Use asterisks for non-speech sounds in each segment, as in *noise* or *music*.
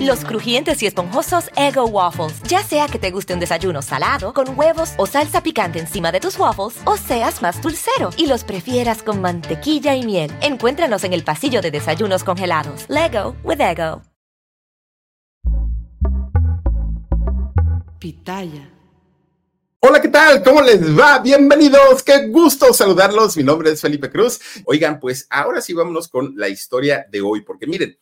Los crujientes y esponjosos Ego Waffles. Ya sea que te guste un desayuno salado, con huevos o salsa picante encima de tus waffles, o seas más dulcero y los prefieras con mantequilla y miel. Encuéntranos en el pasillo de desayunos congelados. Lego with Ego. Pitaya. Hola, ¿qué tal? ¿Cómo les va? Bienvenidos. Qué gusto saludarlos. Mi nombre es Felipe Cruz. Oigan, pues ahora sí vámonos con la historia de hoy, porque miren,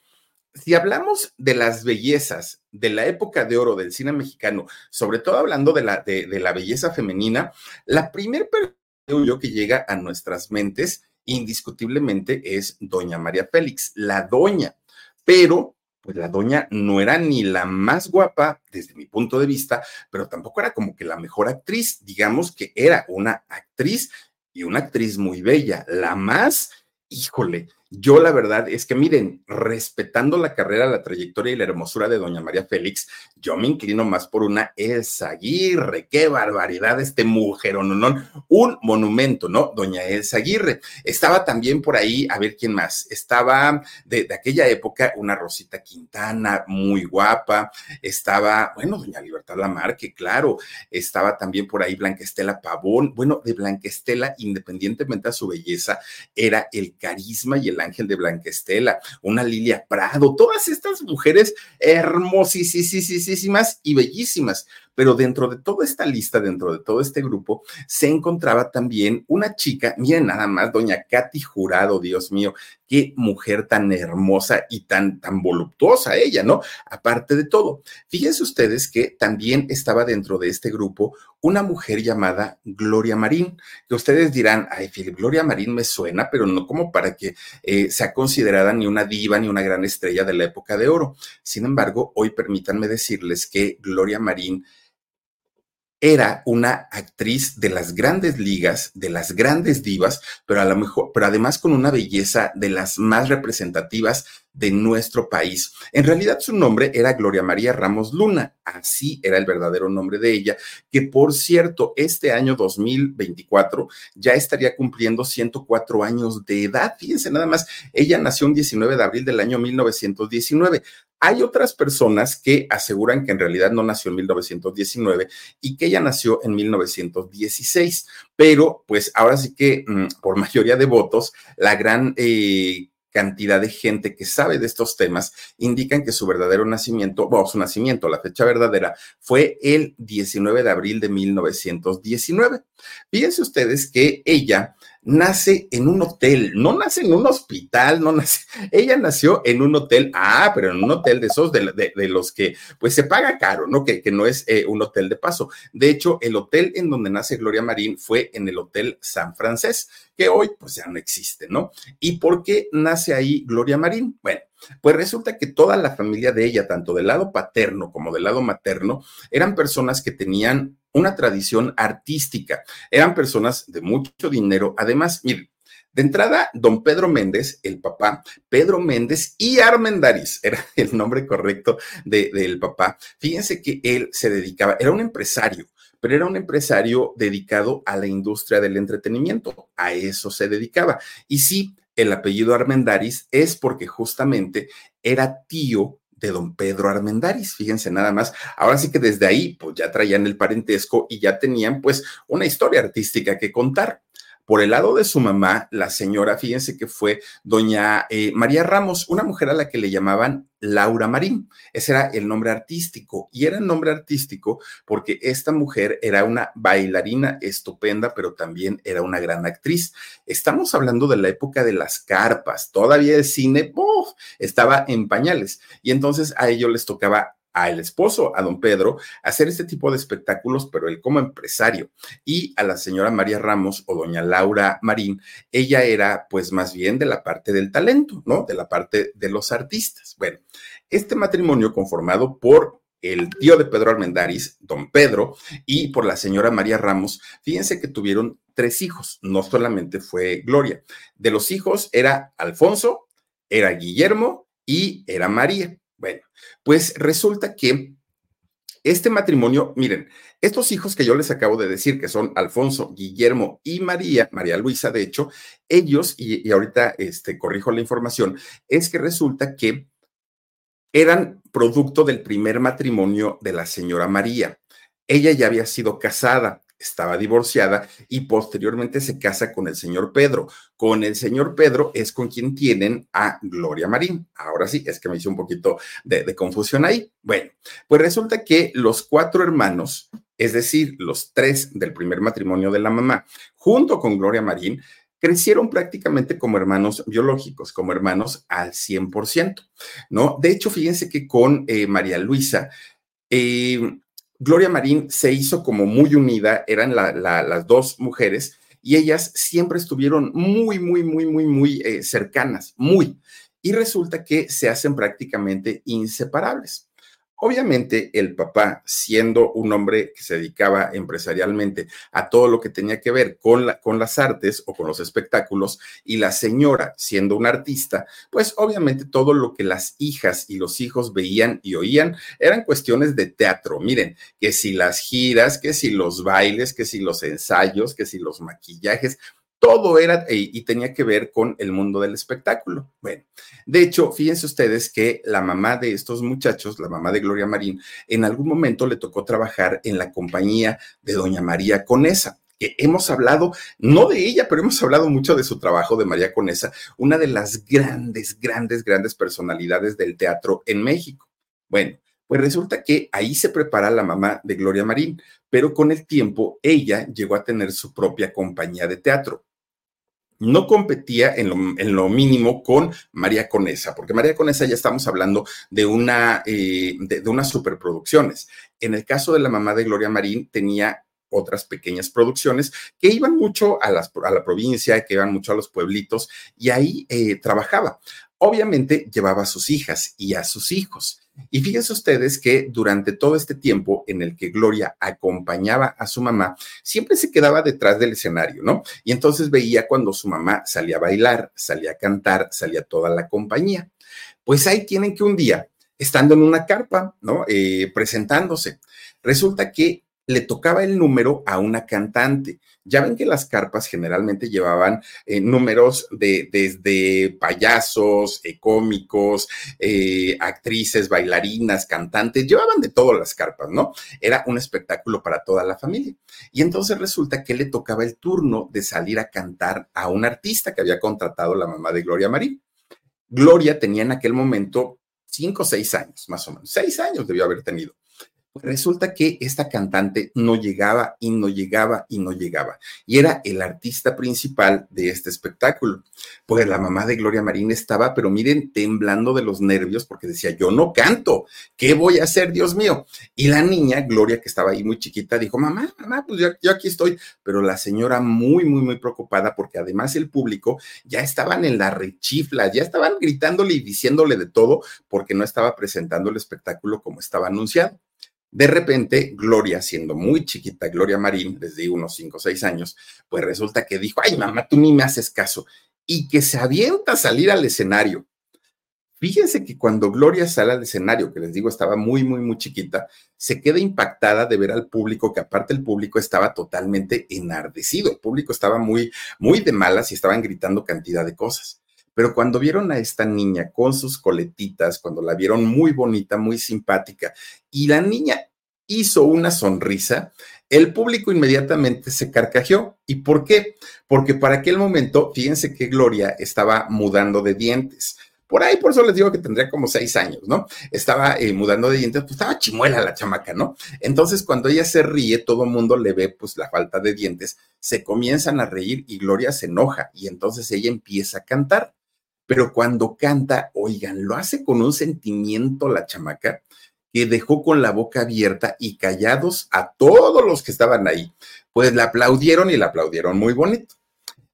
si hablamos de las bellezas de la época de oro del cine mexicano, sobre todo hablando de la, de, la belleza femenina, la primer persona que llega a nuestras mentes indiscutiblemente es doña María Félix, la doña. Pero, pues la doña no era ni la más guapa desde mi punto de vista, pero tampoco era como que la mejor actriz. Digamos que era una actriz y una actriz muy bella, la más, híjole, yo la verdad es que miren, respetando la carrera, la trayectoria y la hermosura de doña María Félix, yo me inclino más por una Elsa Aguirre. Qué barbaridad este mujer, no, no, un monumento, ¿no? Doña Elsa Aguirre. Estaba también por ahí, a ver quién más, estaba de, aquella época una Rosita Quintana, muy guapa, estaba, bueno, doña Libertad Lamarque, claro, estaba también por ahí Blanca Estela Pavón. Bueno, de Blanca Estela, independientemente de su belleza, era el carisma y el Ángel de Blanquestela, una Lilia Prado, todas estas mujeres hermosísimas y bellísimas. Pero dentro de toda esta lista, dentro de todo este grupo, se encontraba también una chica, miren nada más, doña Katy Jurado, Dios mío, qué mujer tan hermosa y tan, tan voluptuosa ella, ¿no? Aparte de todo, fíjense ustedes que también estaba dentro de este grupo una mujer llamada Gloria Marín, que ustedes dirán, ay, Gloria Marín me suena, pero no como para que eh, sea considerada ni una diva ni una gran estrella de la época de oro. Sin embargo, hoy permítanme decirles que Gloria Marín era una actriz de las grandes ligas, de las grandes divas, pero a lo mejor, pero además con una belleza de las más representativas de nuestro país. En realidad su nombre era Gloria María Ramos Luna, así era el verdadero nombre de ella, que por cierto, este año 2024 ya estaría cumpliendo 104 años de edad. Fíjense nada más, ella nació un 19 de abril del año 1919. Hay otras personas que aseguran que en realidad no nació en 1919 y que ella nació en 1916, pero pues ahora sí que mm, por mayoría de votos, la gran... Eh, cantidad de gente que sabe de estos temas indican que su verdadero nacimiento, o su nacimiento, la fecha verdadera, fue el 19 de abril de 1919. Fíjense ustedes que ella nace en un hotel, no nace en un hospital, no nace, ella nació en un hotel, ah, pero en un hotel de esos de, los que pues se paga caro, ¿no? Que, que no es eh, un hotel de paso. De hecho, el hotel en donde nace Gloria Marín fue en el Hotel San Francés, que hoy pues ya no existe, ¿no? ¿Y por qué nace ahí Gloria Marín? Bueno, pues resulta que toda la familia de ella, tanto del lado paterno como del lado materno, eran personas que tenían una tradición artística. Eran personas de mucho dinero. Además, miren, de entrada, don Pedro Méndez, el papá, Pedro Méndez y Armendaris, era *laughs* el nombre correcto del papá. Fíjense que él se dedicaba, era un empresario, pero era un empresario dedicado a la industria del entretenimiento, a eso se dedicaba. Y sí, el apellido Armendaris es porque justamente era tío de don Pedro Armendaris. Fíjense nada más. Ahora sí que desde ahí, pues ya traían el parentesco y ya tenían pues una historia artística que contar. Por el lado de su mamá, la señora, fíjense que fue doña eh, María Ramos, una mujer a la que le llamaban Laura Marín. Ese era el nombre artístico. Y era el nombre artístico porque esta mujer era una bailarina estupenda, pero también era una gran actriz. Estamos hablando de la época de las carpas. Todavía el cine estaba en pañales. Y entonces a ellos les tocaba al esposo, a don Pedro, hacer este tipo de espectáculos, pero él como empresario. Y a la señora María Ramos o doña Laura Marín, ella era pues más bien de la parte del talento, ¿no? De la parte de los artistas. Bueno, este matrimonio conformado por el tío de Pedro Almendaris, don Pedro, y por la señora María Ramos, fíjense que tuvieron tres hijos, no solamente fue Gloria. De los hijos era Alfonso, era Guillermo y era María. Bueno, pues resulta que este matrimonio, miren, estos hijos que yo les acabo de decir, que son Alfonso, Guillermo y María, María Luisa, de hecho, ellos, y, ahorita este, corrijo la información, es que resulta que eran producto del primer matrimonio de la señora María. Ella ya había sido casada, estaba divorciada y posteriormente se casa con el señor Pedro. Con el señor Pedro es con quien tienen a Gloria Marín. Ahora sí, es que me hice un poquito de, confusión ahí. Bueno, pues resulta que los cuatro hermanos, es decir, los tres del primer matrimonio de la mamá, junto con Gloria Marín, crecieron prácticamente como hermanos biológicos, como hermanos al 100%, ¿no? De hecho, fíjense que con eh, María Luisa, eh, Gloria Marín se hizo como muy unida, eran las dos mujeres, y ellas siempre estuvieron muy, muy, muy, muy, muy eh, cercanas, muy. Y resulta que se hacen prácticamente inseparables. Obviamente el papá, siendo un hombre que se dedicaba empresarialmente a todo lo que tenía que ver con, las artes o con los espectáculos, y la señora, siendo una artista, pues obviamente todo lo que las hijas y los hijos veían y oían eran cuestiones de teatro. Miren, que si las giras, que si los bailes, que si los ensayos, que si los maquillajes, todo era y tenía que ver con el mundo del espectáculo. Bueno, de hecho, fíjense ustedes que la mamá de estos muchachos, la mamá de Gloria Marín, en algún momento le tocó trabajar en la compañía de Doña María Conesa. Que hemos hablado, no de ella, pero hemos hablado mucho de su trabajo de María Conesa, una de las grandes, grandes, grandes personalidades del teatro en México. Bueno, pues resulta que ahí se prepara la mamá de Gloria Marín, pero con el tiempo ella llegó a tener su propia compañía de teatro no competía en lo, mínimo con María Conesa, porque María Conesa ya estamos hablando de, una, eh, de, unas superproducciones. En el caso de la mamá de Gloria Marín, tenía otras pequeñas producciones que iban mucho a, a, la provincia, que iban mucho a los pueblitos, y ahí eh, trabajaba. Obviamente llevaba a sus hijas y a sus hijos. Y fíjense ustedes que durante todo este tiempo en el que Gloria acompañaba a su mamá, siempre se quedaba detrás del escenario, ¿no? Y entonces veía cuando su mamá salía a bailar, salía a cantar, salía toda la compañía. Pues ahí tienen que un día, estando en una carpa, ¿no? Eh, presentándose, resulta que le tocaba el número a una cantante. Ya ven que las carpas generalmente llevaban eh, números de desde payasos, eh, cómicos, eh, actrices, bailarinas, cantantes, llevaban de todo las carpas, ¿no? Era un espectáculo para toda la familia. Y entonces resulta que le tocaba el turno de salir a cantar a un artista que había contratado la mamá de Gloria Marín. Gloria tenía en aquel momento cinco o seis años, más o menos. Seis años debió haber tenido. Resulta que esta cantante no llegaba y no llegaba y no llegaba. Y era el artista principal de este espectáculo. Pues la mamá de Gloria Marín estaba, pero miren, temblando de los nervios porque decía, yo no canto, ¿qué voy a hacer, Dios mío? Y la niña, Gloria, que estaba ahí muy chiquita, dijo, mamá, mamá, pues yo, yo aquí estoy. Pero la señora muy, muy, muy preocupada porque además el público ya estaban en la rechifla, ya estaban gritándole y diciéndole de todo porque no estaba presentando el espectáculo como estaba anunciado. De repente, Gloria, siendo muy chiquita, Gloria Marín, desde unos 5 o 6 años, pues resulta que dijo, ay mamá, tú ni me haces caso, y que se avienta a salir al escenario. Fíjense que cuando Gloria sale al escenario, que les digo estaba muy, muy, muy chiquita, se queda impactada de ver al público, que aparte el público estaba totalmente enardecido, el público estaba muy, muy de malas y estaban gritando cantidad de cosas. Pero cuando vieron a esta niña con sus coletitas, cuando la vieron muy bonita, muy simpática, y la niña hizo una sonrisa, el público inmediatamente se carcajeó. ¿Y por qué? Porque para aquel momento, fíjense que Gloria estaba mudando de dientes. Por ahí, por eso les digo que tendría como seis años, ¿no? Estaba eh, mudando de dientes, pues estaba chimuela la chamaca, ¿no? Entonces, cuando ella se ríe, todo el mundo le ve pues la falta de dientes, se comienzan a reír y Gloria se enoja y entonces ella empieza a cantar pero cuando canta, oigan, lo hace con un sentimiento la chamaca que dejó con la boca abierta y callados a todos los que estaban ahí. Pues la aplaudieron y la aplaudieron muy bonito.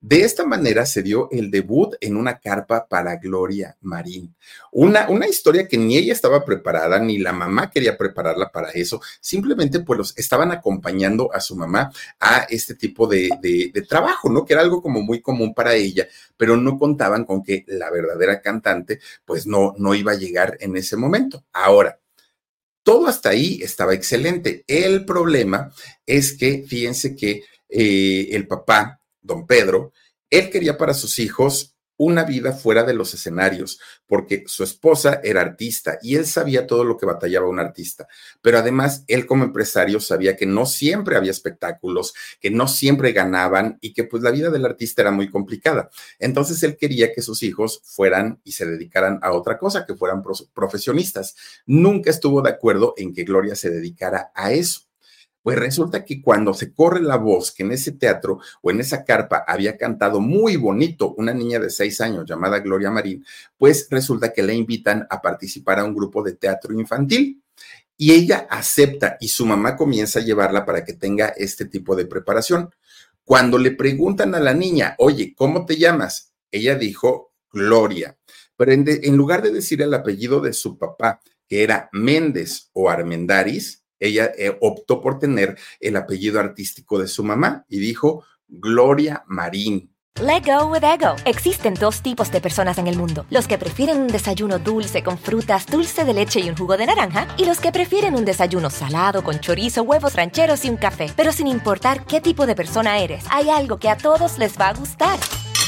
De esta manera se dio el debut en una carpa para Gloria Marín. Una, una historia que ni ella estaba preparada, ni la mamá quería prepararla para eso. Simplemente pues los estaban acompañando a su mamá a este tipo de, de trabajo, ¿no? Que era algo como muy común para ella, pero no contaban con que la verdadera cantante pues no, no iba a llegar en ese momento. Ahora, todo hasta ahí estaba excelente. El problema es que, fíjense que eh, el papá don Pedro, él quería para sus hijos una vida fuera de los escenarios, porque su esposa era artista y él sabía todo lo que batallaba un artista, pero además él como empresario sabía que no siempre había espectáculos, que no siempre ganaban y que pues la vida del artista era muy complicada. Entonces él quería que sus hijos fueran y se dedicaran a otra cosa, que fueran profesionistas. Nunca estuvo de acuerdo en que Gloria se dedicara a eso. Pues resulta que cuando se corre la voz que en ese teatro o en esa carpa había cantado muy bonito una niña de seis años llamada Gloria Marín, pues resulta que le invitan a participar a un grupo de teatro infantil. Y ella acepta y su mamá comienza a llevarla para que tenga este tipo de preparación. Cuando le preguntan a la niña, oye, ¿cómo te llamas? Ella dijo Gloria, pero en, en lugar de decir el apellido de su papá, que era Méndez o Armendaris, ella eh, optó por tener el apellido artístico de su mamá y dijo Gloria Marín. Let go with ego. Existen dos tipos de personas en el mundo: los que prefieren un desayuno dulce con frutas, dulce de leche y un jugo de naranja, y los que prefieren un desayuno salado con chorizo, huevos rancheros y un café. Pero sin importar qué tipo de persona eres, hay algo que a todos les va a gustar.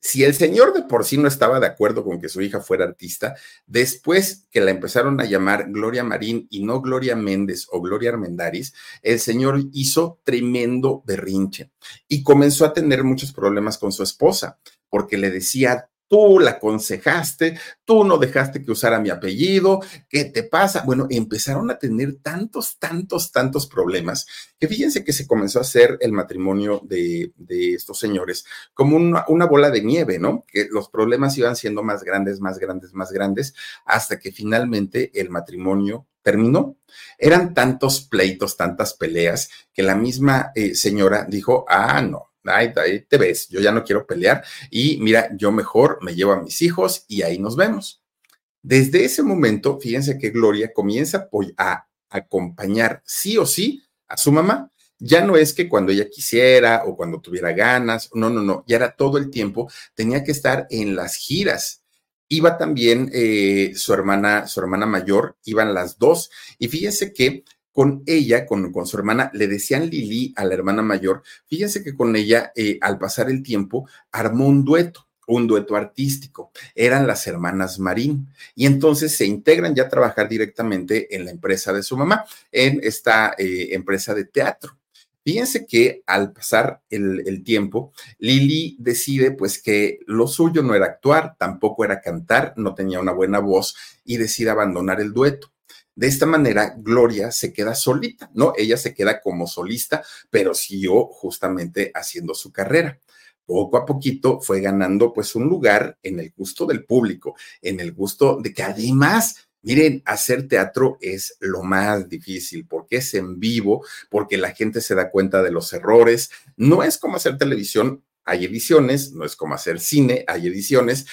Si el señor de por sí no estaba de acuerdo con que su hija fuera artista, después que la empezaron a llamar Gloria Marín y no Gloria Méndez o Gloria Armendaris, el señor hizo tremendo berrinche y comenzó a tener muchos problemas con su esposa, porque le decía tú la aconsejaste, tú no dejaste que usara mi apellido, ¿qué te pasa? Bueno, empezaron a tener tantos, tantos, tantos problemas que fíjense que se comenzó a hacer el matrimonio de, estos señores como una, una, bola de nieve, ¿no? Que los problemas iban siendo más grandes, más grandes, más grandes, hasta que finalmente el matrimonio terminó. Eran tantos pleitos, tantas peleas, que la misma eh, señora dijo, ah, no, ahí, te ves, yo ya no quiero pelear y mira, yo mejor me llevo a mis hijos y ahí nos vemos. Desde ese momento, fíjense que Gloria comienza a acompañar sí o sí a su mamá. Ya no es que cuando ella quisiera o cuando tuviera ganas, no, no, no, ya era todo el tiempo, tenía que estar en las giras. Iba también eh, su hermana, su hermana mayor, iban las dos, y fíjense que con ella, con, su hermana, le decían Lili a la hermana mayor, fíjense que con ella, eh, al pasar el tiempo, armó un dueto un dueto artístico. Eran las hermanas Marín. Y entonces se integran ya a trabajar directamente en la empresa de su mamá, en esta eh, empresa de teatro. Fíjense que al pasar el, el, tiempo, Lili decide pues que lo suyo no era actuar, tampoco era cantar, no tenía una buena voz y decide abandonar el dueto. De esta manera, Gloria se queda solita, ¿no? Ella se queda como solista, pero siguió justamente haciendo su carrera. Poco a poquito fue ganando pues un lugar en el gusto del público, en el gusto de que además Miren, hacer teatro es lo más difícil porque es en vivo, porque la gente se da cuenta de los errores. No es como hacer televisión, hay ediciones, no es como hacer cine, hay ediciones.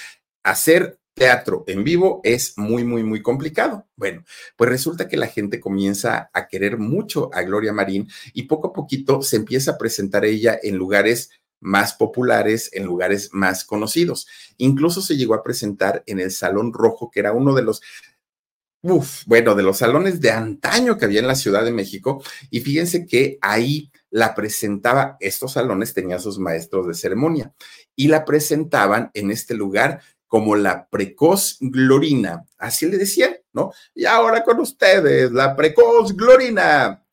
Hacer teatro en vivo es muy, muy, muy complicado. Bueno, pues resulta que la gente comienza a querer mucho a Gloria Marín y poco a poquito se empieza a presentar ella en lugares más populares, en lugares más conocidos. Incluso se llegó a presentar en el Salón Rojo, que era uno de los, uf, bueno, de los salones de antaño que había en la Ciudad de México. Y fíjense que ahí la presentaba, estos salones tenían sus maestros de ceremonia y la presentaban en este lugar como la precoz Glorina, así le decían, ¿no? Y ahora con ustedes, la precoz Glorina.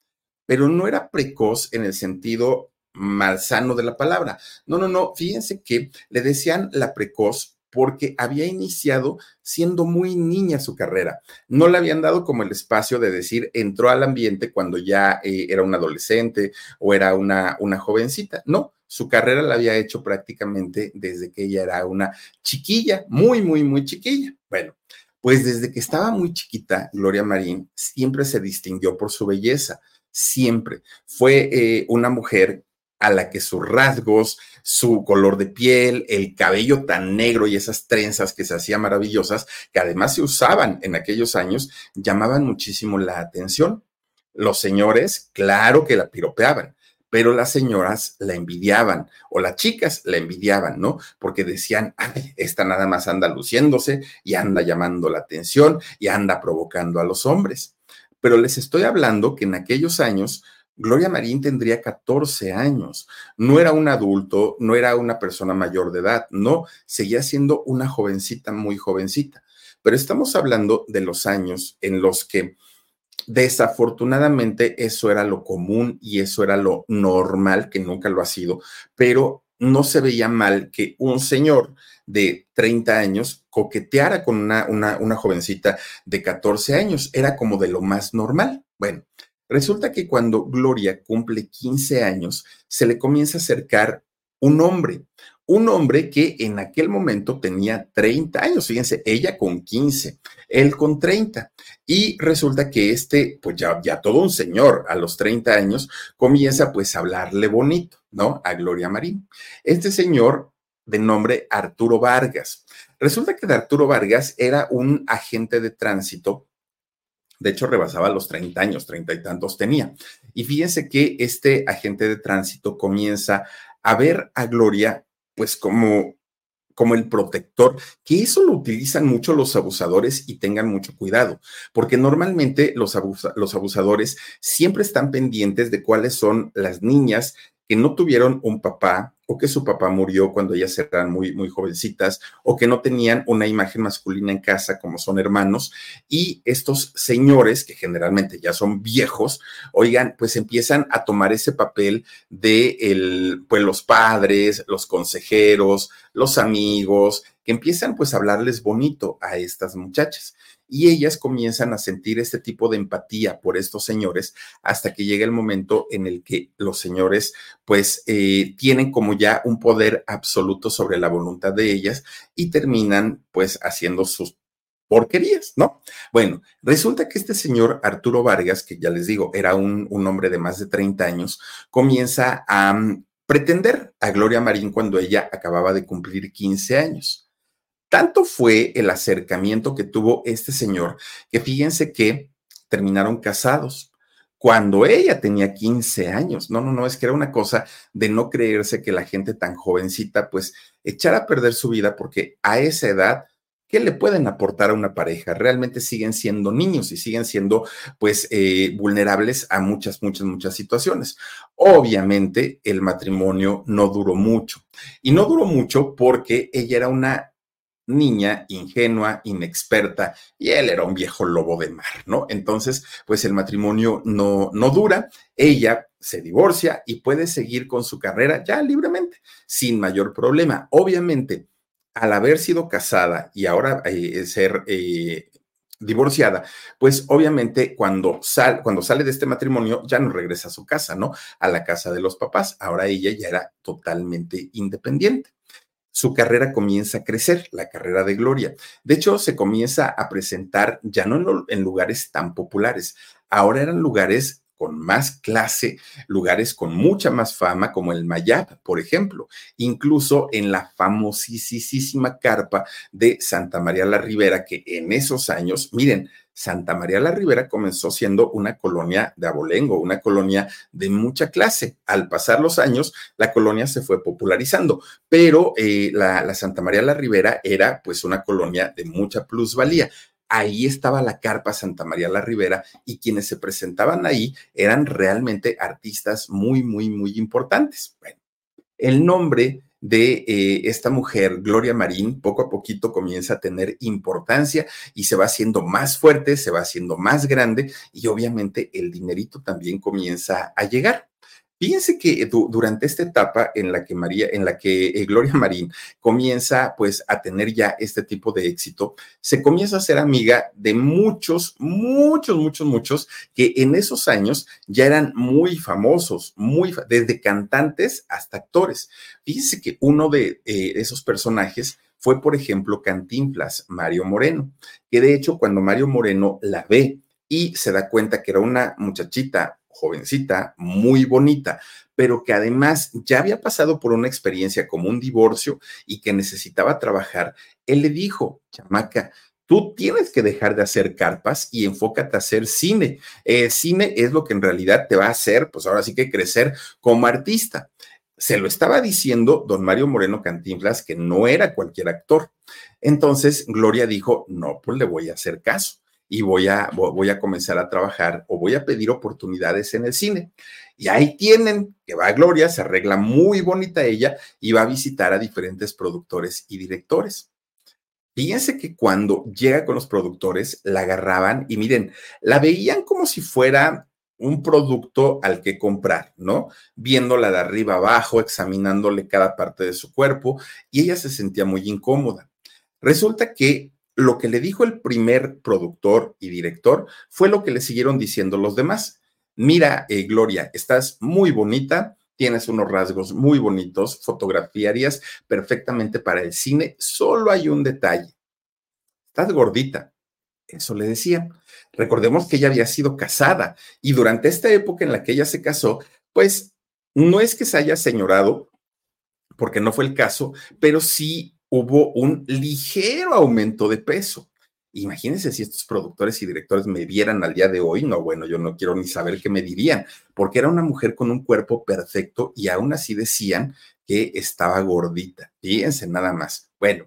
Pero no era precoz en el sentido malsano de la palabra. No, no, no, fíjense que le decían la precoz porque había iniciado siendo muy niña su carrera. No le habían dado como el espacio de decir entró al ambiente cuando ya eh, era un adolescente o era una, una jovencita. No, su carrera la había hecho prácticamente desde que ella era una chiquilla, muy, muy, muy chiquilla. Bueno, pues desde que estaba muy chiquita, Gloria Marín siempre se distinguió por su belleza, siempre. Fue eh, una mujer a la que sus rasgos, su color de piel, el cabello tan negro y esas trenzas que se hacían maravillosas, que además se usaban en aquellos años, llamaban muchísimo la atención. Los señores, claro que la piropeaban, pero las señoras la envidiaban o las chicas la envidiaban, ¿no? Porque decían, ay, esta nada más anda luciéndose y anda llamando la atención y anda provocando a los hombres. Pero les estoy hablando que en aquellos años Gloria Marín tendría 14 años, no era un adulto, no era una persona mayor de edad, no, seguía siendo una jovencita, muy jovencita. Pero estamos hablando de los años en los que Desafortunadamente eso era lo común y eso era lo normal, que nunca lo ha sido, pero no se veía mal que un señor de 30 años coqueteara con una, una, jovencita de 14 años. Era como de lo más normal. Bueno, resulta que cuando Gloria cumple 15 años, se le comienza a acercar un hombre, un hombre que en aquel momento tenía 30 años, fíjense, ella con 15, él con 30. Y resulta que este, pues ya, todo un señor a los 30 años, comienza pues a hablarle bonito, ¿no? A Gloria Marín. Este señor de nombre Arturo Vargas. Resulta que de Arturo Vargas era un agente de tránsito de hecho, rebasaba los 30 años, 30 y tantos tenía. Y fíjense que este agente de tránsito comienza a ver a Gloria pues como como el protector, que eso lo utilizan mucho los abusadores y tengan mucho cuidado, porque normalmente los, los abusadores siempre están pendientes de cuáles son las niñas que no tuvieron un papá o que su papá murió cuando ellas eran muy, muy jovencitas o que no tenían una imagen masculina en casa como son hermanos y estos señores que generalmente ya son viejos, oigan, pues empiezan a tomar ese papel de el, pues los padres, los consejeros, los amigos, que empiezan pues a hablarles bonito a estas muchachas y ellas comienzan a sentir este tipo de empatía por estos señores hasta que llega el momento en el que los señores pues eh, tienen como ya un poder absoluto sobre la voluntad de ellas y terminan pues haciendo sus porquerías, ¿no? Bueno, resulta que este señor Arturo Vargas, que ya les digo, era un, un hombre de más de 30 años, comienza a mm, pretender a Gloria Marín cuando ella acababa de cumplir 15 años. Tanto fue el acercamiento que tuvo este señor que fíjense que terminaron casados cuando ella tenía 15 años. No, no, no, es que era una cosa de no creerse que la gente tan jovencita pues echara a perder su vida porque a esa edad, ¿qué le pueden aportar a una pareja? Realmente siguen siendo niños y siguen siendo pues eh, vulnerables a muchas, muchas, muchas situaciones. Obviamente el matrimonio no duró mucho y no duró mucho porque ella era una niña ingenua, inexperta, y él era un viejo lobo de mar, ¿no? Entonces, pues el matrimonio no, no dura, ella se divorcia y puede seguir con su carrera ya libremente, sin mayor problema. Obviamente, al haber sido casada y ahora eh, ser eh, divorciada, pues obviamente cuando, sal, cuando sale de este matrimonio ya no regresa a su casa, ¿no? A la casa de los papás. Ahora ella ya era totalmente independiente su carrera comienza a crecer, la carrera de Gloria. De hecho, se comienza a presentar ya no en, lugares tan populares, ahora eran lugares con más clase, lugares con mucha más fama, como el Mayab, por ejemplo, incluso en la famosísima carpa de Santa María la Ribera, que en esos años, miren, Santa María la Ribera comenzó siendo una colonia de abolengo, una colonia de mucha clase. Al pasar los años, la colonia se fue popularizando, pero eh, la, Santa María la Ribera era pues una colonia de mucha plusvalía ahí estaba la carpa Santa María la Ribera y quienes se presentaban ahí eran realmente artistas muy, muy, muy importantes. Bueno, el nombre de eh, esta mujer, Gloria Marín, poco a poquito comienza a tener importancia y se va haciendo más fuerte, se va haciendo más grande y obviamente el dinerito también comienza a llegar. Fíjense que durante esta etapa en la que María, en la que eh, Gloria Marín comienza pues a tener ya este tipo de éxito, se comienza a ser amiga de muchos, muchos, muchos, muchos que en esos años ya eran muy famosos, muy desde cantantes hasta actores. Fíjense que uno de eh, esos personajes fue, por ejemplo, Cantinflas, Mario Moreno, que de hecho cuando Mario Moreno la ve y se da cuenta que era una muchachita jovencita, muy bonita, pero que además ya había pasado por una experiencia como un divorcio y que necesitaba trabajar, él le dijo, chamaca, tú tienes que dejar de hacer carpas y enfócate a hacer cine. Eh, cine es lo que en realidad te va a hacer, pues ahora sí que crecer como artista. Se lo estaba diciendo don Mario Moreno Cantinflas que no era cualquier actor. Entonces Gloria dijo, no, pues le voy a hacer caso y voy a, voy a comenzar a trabajar o voy a pedir oportunidades en el cine. Y ahí tienen que va Gloria, se arregla muy bonita ella y va a visitar a diferentes productores y directores. Fíjense que cuando llega con los productores, la agarraban y miren, la veían como si fuera un producto al que comprar, ¿no? Viéndola de arriba abajo, examinándole cada parte de su cuerpo y ella se sentía muy incómoda. Resulta que lo que le dijo el primer productor y director fue lo que le siguieron diciendo los demás. Mira, eh, Gloria, estás muy bonita, tienes unos rasgos muy bonitos, fotografiarías perfectamente para el cine, solo hay un detalle. Estás gordita. Eso le decía. Recordemos que ella había sido casada y durante esta época en la que ella se casó, pues no es que se haya señorado, porque no fue el caso, pero sí hubo un ligero aumento de peso. Imagínense si estos productores y directores me vieran al día de hoy, no, bueno, yo no quiero ni saber qué me dirían, porque era una mujer con un cuerpo perfecto y aún así decían que estaba gordita. Fíjense nada más. Bueno,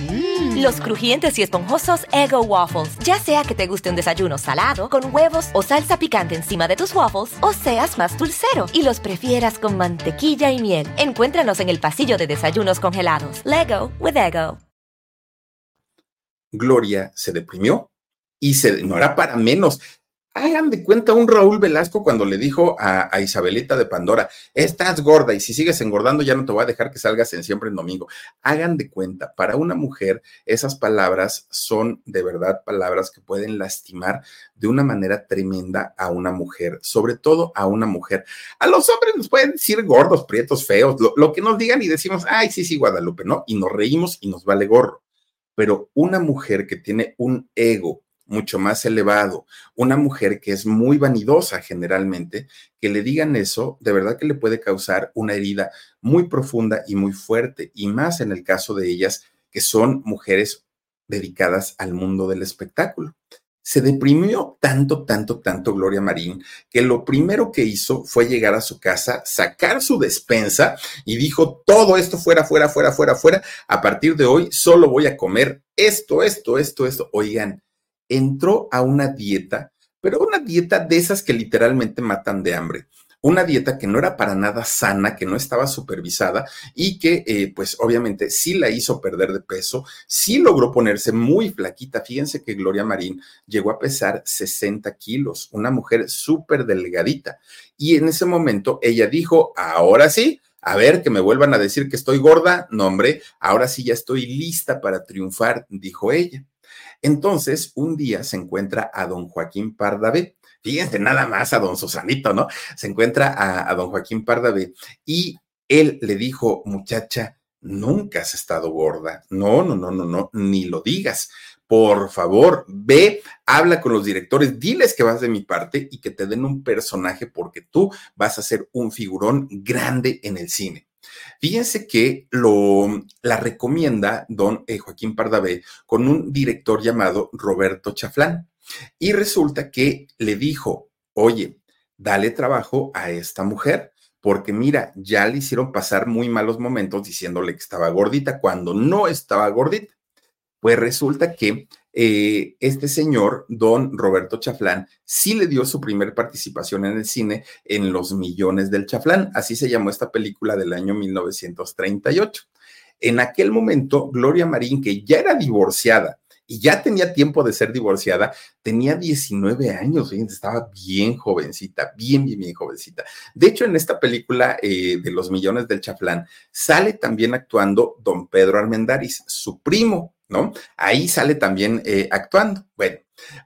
Mm. Los crujientes y esponjosos Ego Waffles. Ya sea que te guste un desayuno salado, con huevos o salsa picante encima de tus waffles, o seas más dulcero y los prefieras con mantequilla y miel. Encuéntranos en el pasillo de desayunos congelados. Lego with Ego. Gloria se deprimió y se, no era para menos. Hagan de cuenta un Raúl Velasco cuando le dijo a, Isabelita de Pandora, estás gorda y si sigues engordando ya no te voy a dejar que salgas en siempre en domingo. Hagan de cuenta, para una mujer esas palabras son de verdad palabras que pueden lastimar de una manera tremenda a una mujer, sobre todo a una mujer. A los hombres nos pueden decir gordos, prietos, feos, lo, lo que nos digan y decimos, ay, sí, sí, Guadalupe, ¿no? Y nos reímos y nos vale gorro. Pero una mujer que tiene un ego, mucho más elevado, una mujer que es muy vanidosa generalmente, que le digan eso, de verdad que le puede causar una herida muy profunda y muy fuerte, y más en el caso de ellas, que son mujeres dedicadas al mundo del espectáculo. Se deprimió tanto, tanto, tanto Gloria Marín, que lo primero que hizo fue llegar a su casa, sacar su despensa y dijo, todo esto fuera, fuera, fuera, fuera, fuera. A partir de hoy solo voy a comer esto, esto, esto, esto. Oigan, entró a una dieta, pero una dieta de esas que literalmente matan de hambre. Una dieta que no era para nada sana, que no estaba supervisada y que eh, pues obviamente sí la hizo perder de peso, sí logró ponerse muy flaquita. Fíjense que Gloria Marín llegó a pesar 60 kilos, una mujer súper delgadita. Y en ese momento ella dijo, ahora sí, a ver, que me vuelvan a decir que estoy gorda. No, hombre, ahora sí ya estoy lista para triunfar, dijo ella. Entonces, un día se encuentra a don Joaquín Pardavé. Fíjense nada más a don Susanito, ¿no? Se encuentra a, don Joaquín Pardavé y él le dijo, muchacha, nunca has estado gorda. No, no, no, no, no, ni lo digas. Por favor, ve, habla con los directores, diles que vas de mi parte y que te den un personaje porque tú vas a ser un figurón grande en el cine. Fíjense que lo, la recomienda don eh, Joaquín Pardavé con un director llamado Roberto Chaflán. Y resulta que le dijo, oye, dale trabajo a esta mujer, porque mira, ya le hicieron pasar muy malos momentos diciéndole que estaba gordita cuando no estaba gordita. Pues resulta que eh, este señor, don Roberto Chaflán, sí le dio su primer participación en el cine en Los Millones del Chaflán, así se llamó esta película del año 1938. En aquel momento, Gloria Marín, que ya era divorciada y ya tenía tiempo de ser divorciada, tenía 19 años, estaba bien jovencita, bien, bien, bien jovencita. De hecho, en esta película eh, de Los Millones del Chaflán, sale también actuando don Pedro Armendáriz, su primo, ¿no? Ahí sale también eh, actuando. Bueno,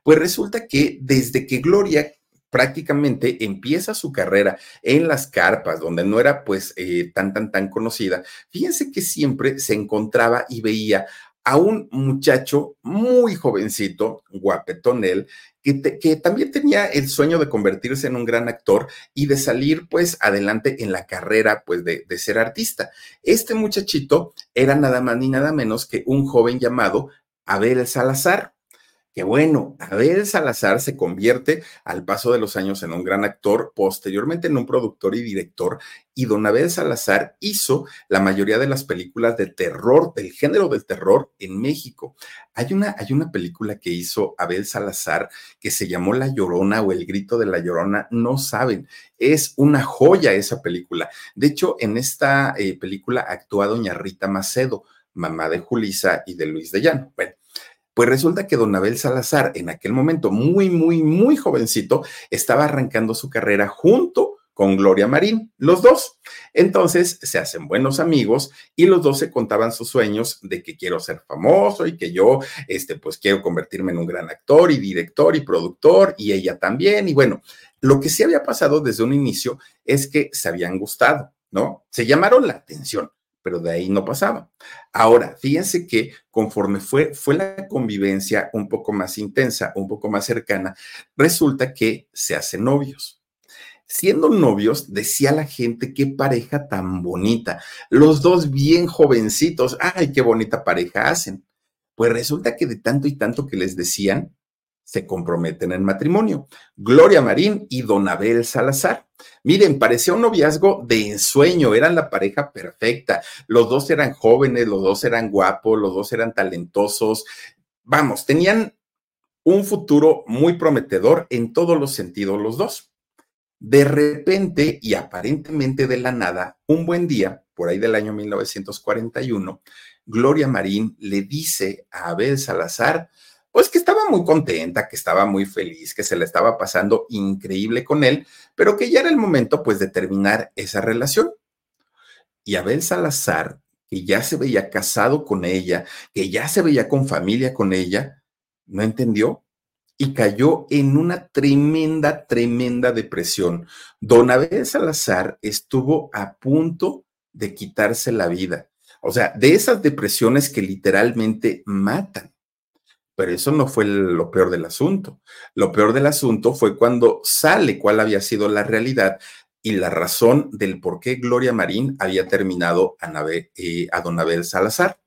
pues resulta que desde que Gloria prácticamente empieza su carrera en las carpas, donde no era pues eh, tan, tan, tan conocida, fíjense que siempre se encontraba y veía a un muchacho muy jovencito, guapetón él, que, que, también tenía el sueño de convertirse en un gran actor y de salir pues adelante en la carrera pues de, de ser artista. Este muchachito era nada más ni nada menos que un joven llamado Abel Salazar que bueno, Abel Salazar se convierte al paso de los años en un gran actor, posteriormente en un productor y director, y don Abel Salazar hizo la mayoría de las películas de terror, del género del terror en México. Hay una, hay una película que hizo Abel Salazar que se llamó La Llorona o El Grito de la Llorona, no saben, es una joya esa película. De hecho, en esta eh, película actúa doña Rita Macedo, mamá de Julisa y de Luis de Llano. Bueno, pues resulta que don Abel Salazar, en aquel momento muy, muy, muy jovencito, estaba arrancando su carrera junto con Gloria Marín, los dos. Entonces se hacen buenos amigos y los dos se contaban sus sueños de que quiero ser famoso y que yo, este, pues quiero convertirme en un gran actor y director y productor y ella también. Y bueno, lo que sí había pasado desde un inicio es que se habían gustado, ¿no? Se llamaron la atención pero de ahí no pasaba. Ahora, fíjense que conforme fue, fue la convivencia un poco más intensa, un poco más cercana, resulta que se hacen novios. Siendo novios, decía la gente, qué pareja tan bonita. Los dos bien jovencitos, ay, qué bonita pareja hacen. Pues resulta que de tanto y tanto que les decían, se comprometen en matrimonio. Gloria Marín y Don Abel Salazar. Miren, parecía un noviazgo de ensueño, eran la pareja perfecta. Los dos eran jóvenes, los dos eran guapos, los dos eran talentosos. Vamos, tenían un futuro muy prometedor en todos los sentidos los dos. De repente y aparentemente de la nada, un buen día, por ahí del año 1941, Gloria Marín le dice a Abel Salazar, pues que estaba muy contenta, que estaba muy feliz, que se la estaba pasando increíble con él, pero que ya era el momento pues de terminar esa relación. Y Abel Salazar, que ya se veía casado con ella, que ya se veía con familia con ella, no entendió y cayó en una tremenda, tremenda depresión. Don Abel Salazar estuvo a punto de quitarse la vida. O sea, de esas depresiones que literalmente matan. Pero eso no fue lo peor del asunto. Lo peor del asunto fue cuando sale cuál había sido la realidad y la razón del por qué Gloria Marín había terminado a, eh, a Don Abel Salazar.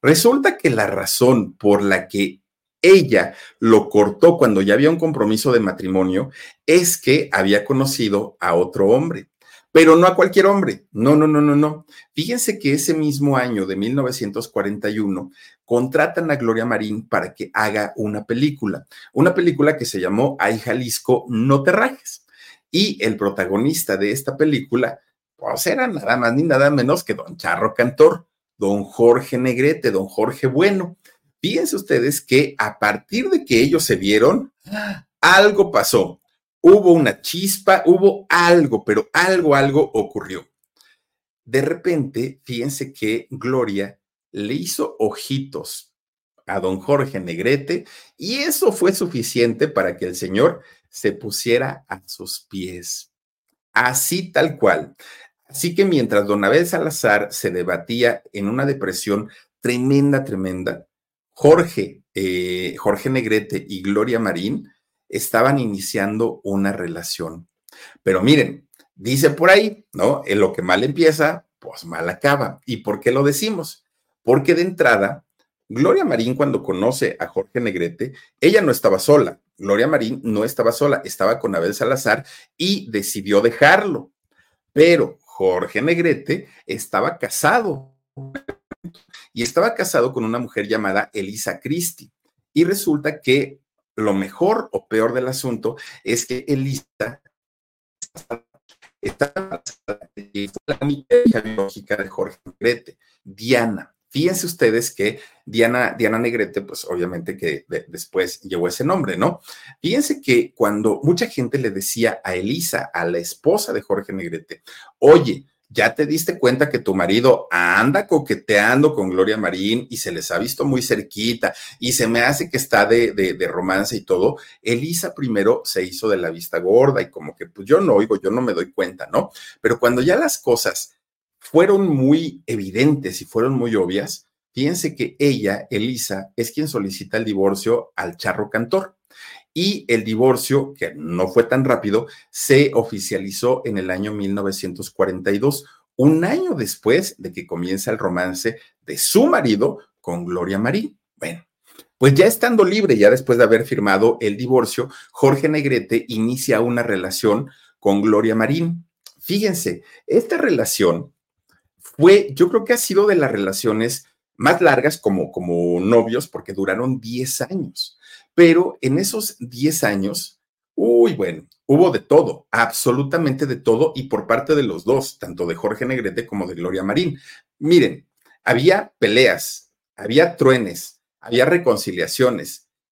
Resulta que la razón por la que ella lo cortó cuando ya había un compromiso de matrimonio es que había conocido a otro hombre pero no a cualquier hombre. No, no, no, no, no. Fíjense que ese mismo año de 1941 contratan a Gloria Marín para que haga una película, una película que se llamó Ay Jalisco, no te rajes. Y el protagonista de esta película, pues era nada más ni nada menos que don Charro Cantor, don Jorge Negrete, don Jorge Bueno. Fíjense ustedes que a partir de que ellos se vieron, algo pasó hubo una chispa, hubo algo, pero algo, algo ocurrió. De repente, fíjense que Gloria le hizo ojitos a don Jorge Negrete y eso fue suficiente para que el señor se pusiera a sus pies. Así tal cual. Así que mientras don Abel Salazar se debatía en una depresión tremenda, tremenda, Jorge, eh, Jorge Negrete y Gloria Marín estaban iniciando una relación. Pero miren, dice por ahí, ¿no? En lo que mal empieza, pues mal acaba. ¿Y por qué lo decimos? Porque de entrada, Gloria Marín cuando conoce a Jorge Negrete, ella no estaba sola. Gloria Marín no estaba sola, estaba con Abel Salazar y decidió dejarlo. Pero Jorge Negrete estaba casado y estaba casado con una mujer llamada Elisa Christie. Y resulta que lo mejor o peor del asunto es que Elisa está la hija biológica de Jorge Negrete, Diana. Fíjense ustedes que Diana, Diana Negrete, pues obviamente que después llevó ese nombre, ¿no? Fíjense que cuando mucha gente le decía a Elisa, a la esposa de Jorge Negrete, oye, ya te diste cuenta que tu marido anda coqueteando con Gloria Marín y se les ha visto muy cerquita y se me hace que está de, de, romance y todo. Elisa primero se hizo de la vista gorda y como que pues yo no oigo, yo no me doy cuenta, ¿no? Pero cuando ya las cosas fueron muy evidentes y fueron muy obvias, fíjense que ella, Elisa, es quien solicita el divorcio al charro cantor y el divorcio, que no fue tan rápido, se oficializó en el año 1942, un año después de que comienza el romance de su marido con Gloria Marín. Bueno, pues ya estando libre, ya después de haber firmado el divorcio, Jorge Negrete inicia una relación con Gloria Marín. Fíjense, esta relación fue, yo creo que ha sido de las relaciones más largas como, como novios, porque duraron 10 años. Pero en esos 10 años, uy, bueno, hubo de todo, absolutamente de todo, y por parte de los dos, tanto de Jorge Negrete como de Gloria Marín. Miren, había peleas, había truenes, había reconciliaciones,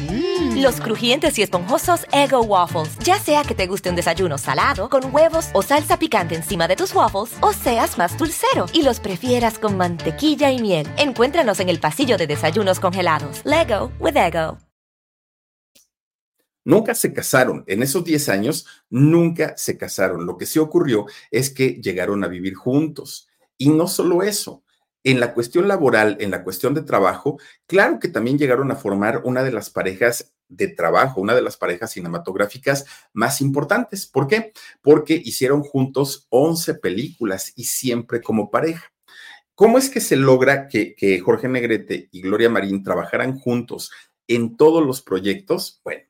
Mm. Los crujientes y esponjosos Ego Waffles. Ya sea que te guste un desayuno salado, con huevos o salsa picante encima de tus waffles, o seas más dulcero y los prefieras con mantequilla y miel. Encuéntranos en el pasillo de desayunos congelados. Lego with Ego. Nunca se casaron. En esos 10 años, nunca se casaron. Lo que sí ocurrió es que llegaron a vivir juntos. Y no solo eso, en la cuestión laboral, en la cuestión de trabajo, claro que también llegaron a formar una de las parejas de trabajo, una de las parejas cinematográficas más importantes. ¿Por qué? Porque hicieron juntos 11 películas y siempre como pareja. ¿Cómo es que se logra que, que Jorge Negrete y Gloria Marín trabajaran juntos en todos los proyectos? Bueno,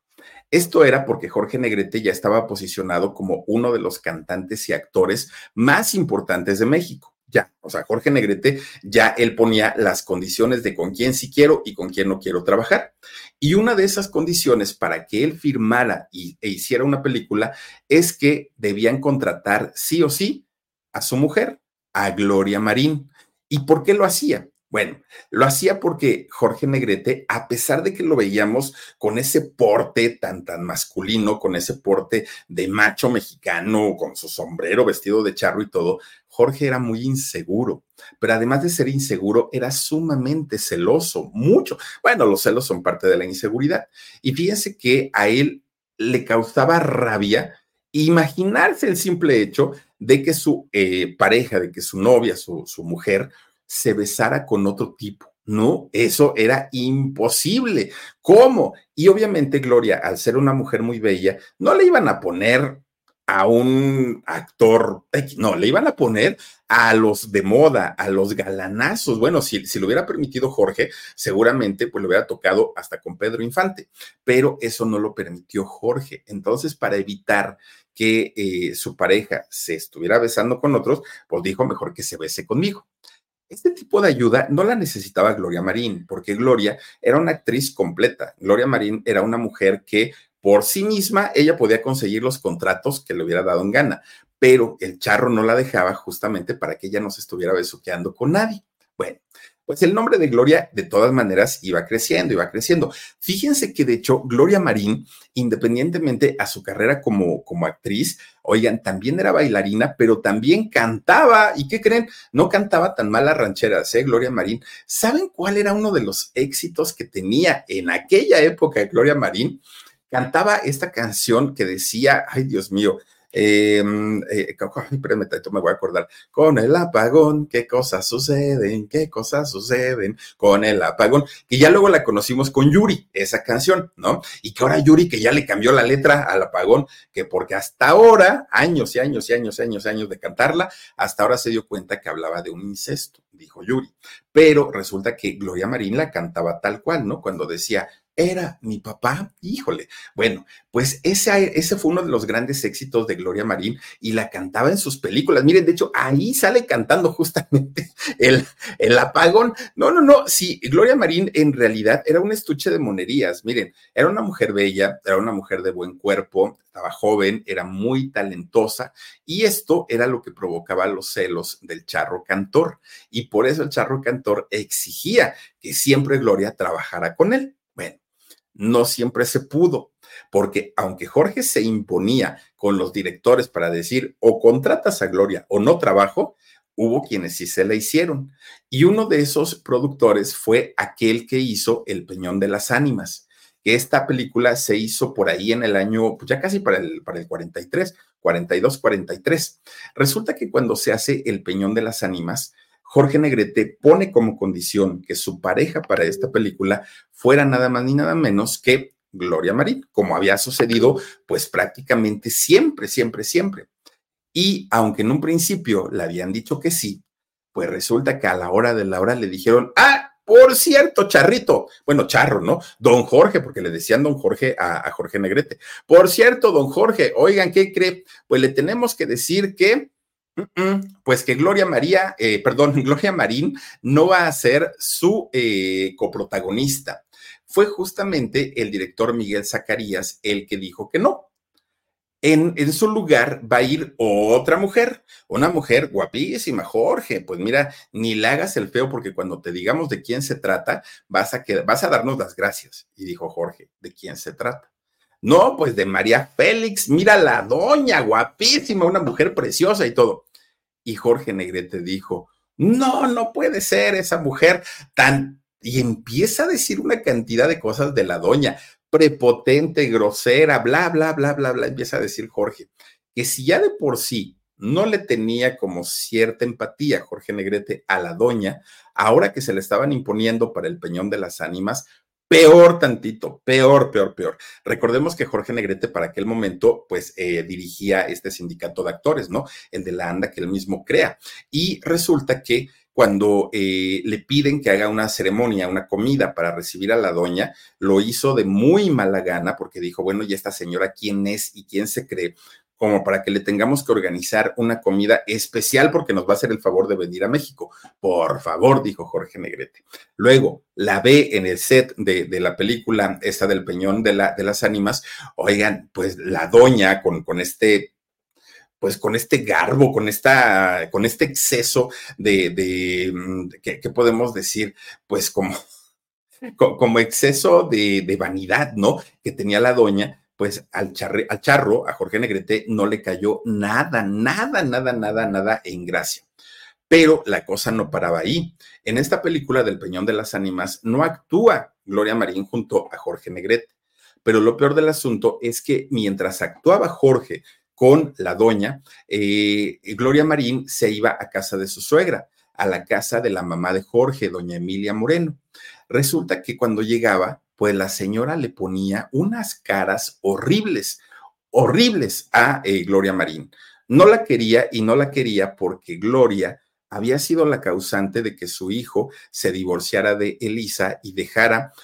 esto era porque Jorge Negrete ya estaba posicionado como uno de los cantantes y actores más importantes de México ya, o sea, Jorge Negrete ya él ponía las condiciones de con quién sí quiero y con quién no quiero trabajar. Y una de esas condiciones para que él firmara y, e hiciera una película es que debían contratar sí o sí a su mujer, a Gloria Marín. ¿Y por qué lo hacía? Bueno, lo hacía porque Jorge Negrete, a pesar de que lo veíamos con ese porte tan, tan masculino, con ese porte de macho mexicano, con su sombrero vestido de charro y todo, Jorge era muy inseguro, pero además de ser inseguro, era sumamente celoso, mucho. Bueno, los celos son parte de la inseguridad. Y fíjense que a él le causaba rabia imaginarse el simple hecho de que su eh, pareja, de que su novia, su, su mujer, se besara con otro tipo. No, eso era imposible. ¿Cómo? Y obviamente Gloria, al ser una mujer muy bella, no le iban a poner a un actor, no, le iban a poner a los de moda, a los galanazos. Bueno, si, si lo hubiera permitido Jorge, seguramente pues le hubiera tocado hasta con Pedro Infante, pero eso no lo permitió Jorge. Entonces, para evitar que eh, su pareja se estuviera besando con otros, pues dijo mejor que se bese conmigo. Este tipo de ayuda no la necesitaba Gloria Marín, porque Gloria era una actriz completa. Gloria Marín era una mujer que por sí misma ella podía conseguir los contratos que le hubiera dado en gana, pero el charro no la dejaba justamente para que ella no se estuviera besuqueando con nadie. Bueno, pues el nombre de Gloria de todas maneras iba creciendo, iba creciendo. Fíjense que de hecho Gloria Marín, independientemente a su carrera como, como actriz, oigan, también era bailarina, pero también cantaba. ¿Y qué creen? No cantaba tan mal las rancheras, ¿eh? Gloria Marín. ¿Saben cuál era uno de los éxitos que tenía en aquella época de Gloria Marín? Cantaba esta canción que decía, ay Dios mío, eh, eh, me voy a acordar, con el apagón, qué cosas suceden, qué cosas suceden con el apagón, que ya luego la conocimos con Yuri, esa canción, ¿no? Y que ahora Yuri, que ya le cambió la letra al apagón, que porque hasta ahora, años y años y años y años y años de cantarla, hasta ahora se dio cuenta que hablaba de un incesto, dijo Yuri. Pero resulta que Gloria Marín la cantaba tal cual, ¿no? Cuando decía, era mi papá, híjole. Bueno, pues ese, ese fue uno de los grandes éxitos de Gloria Marín y la cantaba en sus películas. Miren, de hecho, ahí sale cantando *laughs* justamente el, el apagón. No, no, no, sí, Gloria Marín en realidad era un estuche de monerías. Miren, era una mujer bella, era una mujer de buen cuerpo, estaba joven, era muy talentosa y esto era lo que provocaba los celos del charro cantor. Y por eso el charro cantor exigía que siempre Gloria trabajara con él. No siempre se pudo, porque aunque Jorge se imponía con los directores para decir o contratas a Gloria o no trabajo, hubo quienes sí se la hicieron. Y uno de esos productores fue aquel que hizo El Peñón de las Ánimas, que esta película se hizo por ahí en el año, pues ya casi para el, para el 43, 42, 43. Resulta que cuando se hace El Peñón de las Ánimas, Jorge Negrete pone como condición que su pareja para esta película fuera nada más ni nada menos que Gloria Marín, como había sucedido pues prácticamente siempre, siempre, siempre. Y aunque en un principio le habían dicho que sí, pues resulta que a la hora de la hora le dijeron, ah, por cierto, Charrito, bueno, Charro, ¿no? Don Jorge, porque le decían Don Jorge a, a Jorge Negrete. Por cierto, Don Jorge, oigan, ¿qué cree? Pues le tenemos que decir que pues que Gloria María, eh, perdón, *laughs* Gloria Marín no va a ser su eh, coprotagonista. Fue justamente el director Miguel Zacarías el que dijo que no. En, en, su lugar va a ir otra mujer, una mujer guapísima, Jorge. Pues mira, ni le hagas el feo porque cuando te digamos de quién se trata, vas a, que, vas a darnos las gracias. Y dijo Jorge, ¿de quién se trata? No, pues de María Félix, mira la doña, guapísima, una mujer preciosa y todo. Y Jorge Negrete dijo, no, no puede ser esa mujer tan... Y empieza a decir una cantidad de cosas de la doña, prepotente, grosera, bla, bla, bla, bla, bla, empieza a decir Jorge, que si ya de por sí no le tenía como cierta empatía Jorge Negrete a la doña, ahora que se le estaban imponiendo para el peñón de las ánimas, peor tantito, peor, peor, peor. Recordemos que Jorge Negrete para aquel momento, pues, eh, dirigía este sindicato de actores, ¿no? El de la ANDA que él mismo crea. Y resulta que cuando eh, le piden que haga una ceremonia, una comida para recibir a la doña, lo hizo de muy mala gana porque dijo, bueno, ¿y esta señora quién es y quién se cree? Como para que le tengamos que organizar una comida especial porque nos va a hacer el favor de venir a México. Por favor, dijo Jorge Negrete. Luego la ve en el set de, la película, esta del Peñón de, la, de las Ánimas. Oigan, pues la doña con, con este pues con este garbo, con esta, con este exceso de, de mm, ¿qué, podemos decir? Pues como, *laughs* como exceso de, de, vanidad, ¿no? Que tenía la doña, pues al, al charro, a Jorge Negrete, no le cayó nada, nada, nada, nada, nada en gracia. Pero la cosa no paraba ahí. En esta película del Peñón de las Ánimas no actúa Gloria Marín junto a Jorge Negrete. Pero lo peor del asunto es que mientras actuaba Jorge con la doña, eh, Gloria Marín se iba a casa de su suegra, a la casa de la mamá de Jorge, doña Emilia Moreno. Resulta que cuando llegaba, pues la señora le ponía unas caras horribles, horribles a eh, Gloria Marín. No la quería y no la quería porque Gloria había sido la causante de que su hijo se divorciara de Elisa y dejara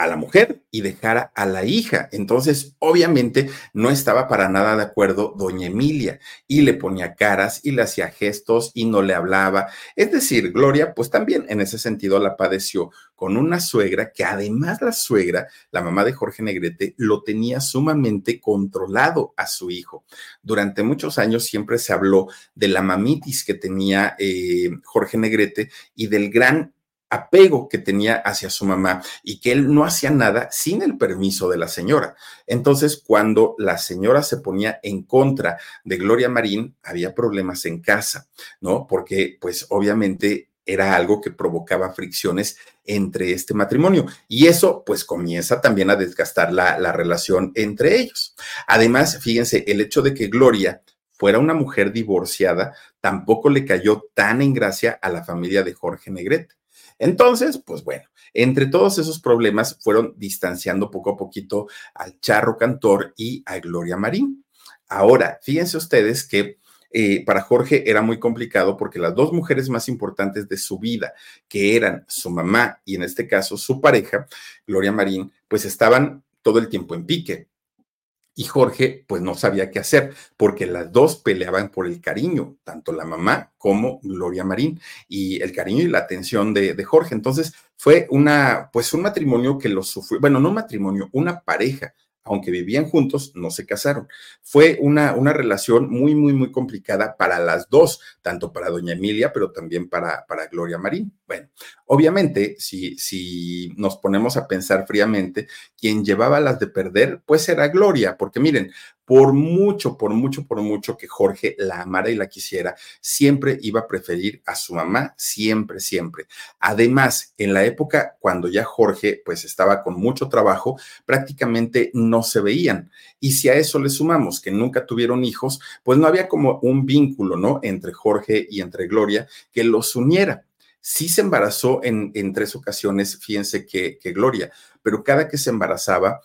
a la mujer y dejara a la hija. Entonces, obviamente, no estaba para nada de acuerdo doña Emilia y le ponía caras y le hacía gestos y no le hablaba. Es decir, Gloria, pues también en ese sentido la padeció con una suegra que además la suegra, la mamá de Jorge Negrete, lo tenía sumamente controlado a su hijo. Durante muchos años siempre se habló de la mamitis que tenía eh, Jorge Negrete y del gran apego que tenía hacia su mamá y que él no hacía nada sin el permiso de la señora. Entonces, cuando la señora se ponía en contra de Gloria Marín, había problemas en casa, ¿no? Porque, pues, obviamente era algo que provocaba fricciones entre este matrimonio y eso pues comienza también a desgastar la, la relación entre ellos. Además, fíjense, el hecho de que Gloria fuera una mujer divorciada tampoco le cayó tan en gracia a la familia de Jorge Negrete. Entonces, pues bueno, entre todos esos problemas fueron distanciando poco a poquito al charro cantor y a Gloria Marín. Ahora, fíjense ustedes que eh, para Jorge era muy complicado porque las dos mujeres más importantes de su vida, que eran su mamá y en este caso su pareja, Gloria Marín, pues estaban todo el tiempo en pique. Y Jorge, pues no sabía qué hacer, porque las dos peleaban por el cariño, tanto la mamá como Gloria Marín, y el cariño y la atención de, de Jorge. Entonces fue una, pues un matrimonio que lo sufrió, bueno, no un matrimonio, una pareja aunque vivían juntos, no se casaron. Fue una, una relación muy, muy, muy complicada para las dos, tanto para doña Emilia, pero también para, para Gloria Marín. Bueno, obviamente, si, si nos ponemos a pensar fríamente, quien llevaba las de perder, pues era Gloria, porque miren, por mucho, por mucho, por mucho que Jorge la amara y la quisiera, siempre iba a preferir a su mamá, siempre, siempre. Además, en la época cuando ya Jorge pues estaba con mucho trabajo, prácticamente no se veían. Y si a eso le sumamos que nunca tuvieron hijos, pues no había como un vínculo, ¿no? Entre Jorge y entre Gloria que los uniera. Sí se embarazó en, en tres ocasiones, fíjense que, que Gloria, pero cada que se embarazaba,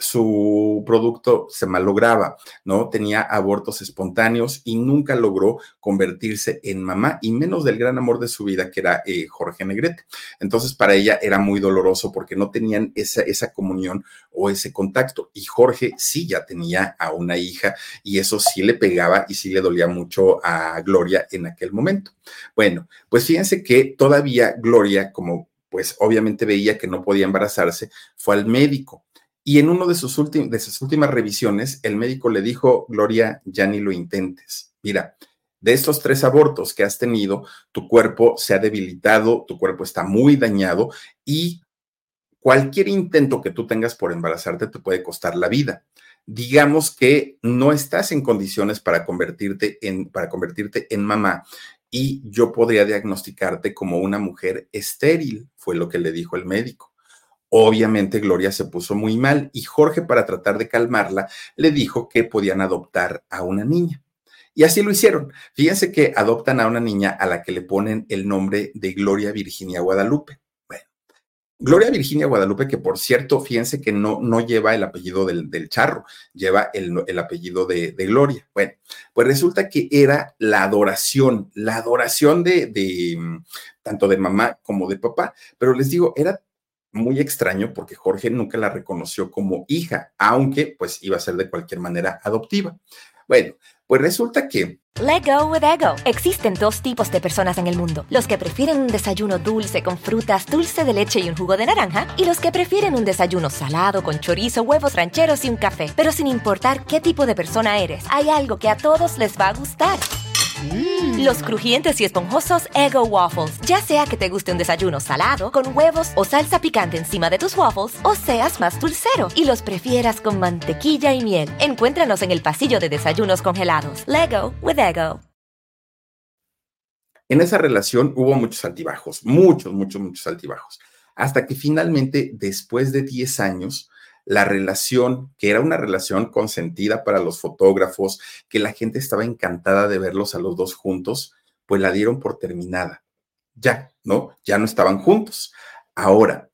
su producto se malograba, ¿no? Tenía abortos espontáneos y nunca logró convertirse en mamá, y menos del gran amor de su vida, que era eh, Jorge Negrete. Entonces, para ella era muy doloroso porque no tenían esa, esa comunión o ese contacto. Y Jorge sí ya tenía a una hija y eso sí le pegaba y sí le dolía mucho a Gloria en aquel momento. Bueno, pues fíjense que todavía Gloria, como pues obviamente veía que no podía embarazarse, fue al médico y en uno de sus, de sus últimas revisiones, el médico le dijo, Gloria, ya ni lo intentes. Mira, de estos tres abortos que has tenido, tu cuerpo se ha debilitado, tu cuerpo está muy dañado y cualquier intento que tú tengas por embarazarte te puede costar la vida. Digamos que no estás en condiciones para convertirte en, para convertirte en mamá y yo podría diagnosticarte como una mujer estéril, fue lo que le dijo el médico. Obviamente Gloria se puso muy mal y Jorge, para tratar de calmarla, le dijo que podían adoptar a una niña. Y así lo hicieron. Fíjense que adoptan a una niña a la que le ponen el nombre de Gloria Virginia Guadalupe. Bueno, Gloria Virginia Guadalupe, que por cierto, fíjense que no, no lleva el apellido del, charro, lleva el, apellido de, Gloria. Bueno, pues resulta que era la adoración, la adoración de, de tanto de mamá como de papá. Pero les digo, era muy extraño porque Jorge nunca la reconoció como hija, aunque pues iba a ser de cualquier manera adoptiva. Bueno, pues resulta que... Let go with ego. Existen dos tipos de personas en el mundo. Los que prefieren un desayuno dulce con frutas, dulce de leche y un jugo de naranja. Y los que prefieren un desayuno salado con chorizo, huevos rancheros y un café. Pero sin importar qué tipo de persona eres, hay algo que a todos les va a gustar. Mm. Los crujientes y esponjosos Ego Waffles. Ya sea que te guste un desayuno salado, con huevos o salsa picante encima de tus waffles, o seas más dulcero y los prefieras con mantequilla y miel. Encuéntranos en el pasillo de desayunos congelados. Lego with Ego. En esa relación hubo muchos altibajos, muchos, muchos, muchos altibajos. Hasta que finalmente, después de 10 años, la relación, que era una relación consentida para los fotógrafos, que la gente estaba encantada de verlos a los dos juntos, pues la dieron por terminada. Ya, ¿no? Ya no estaban juntos. Ahora,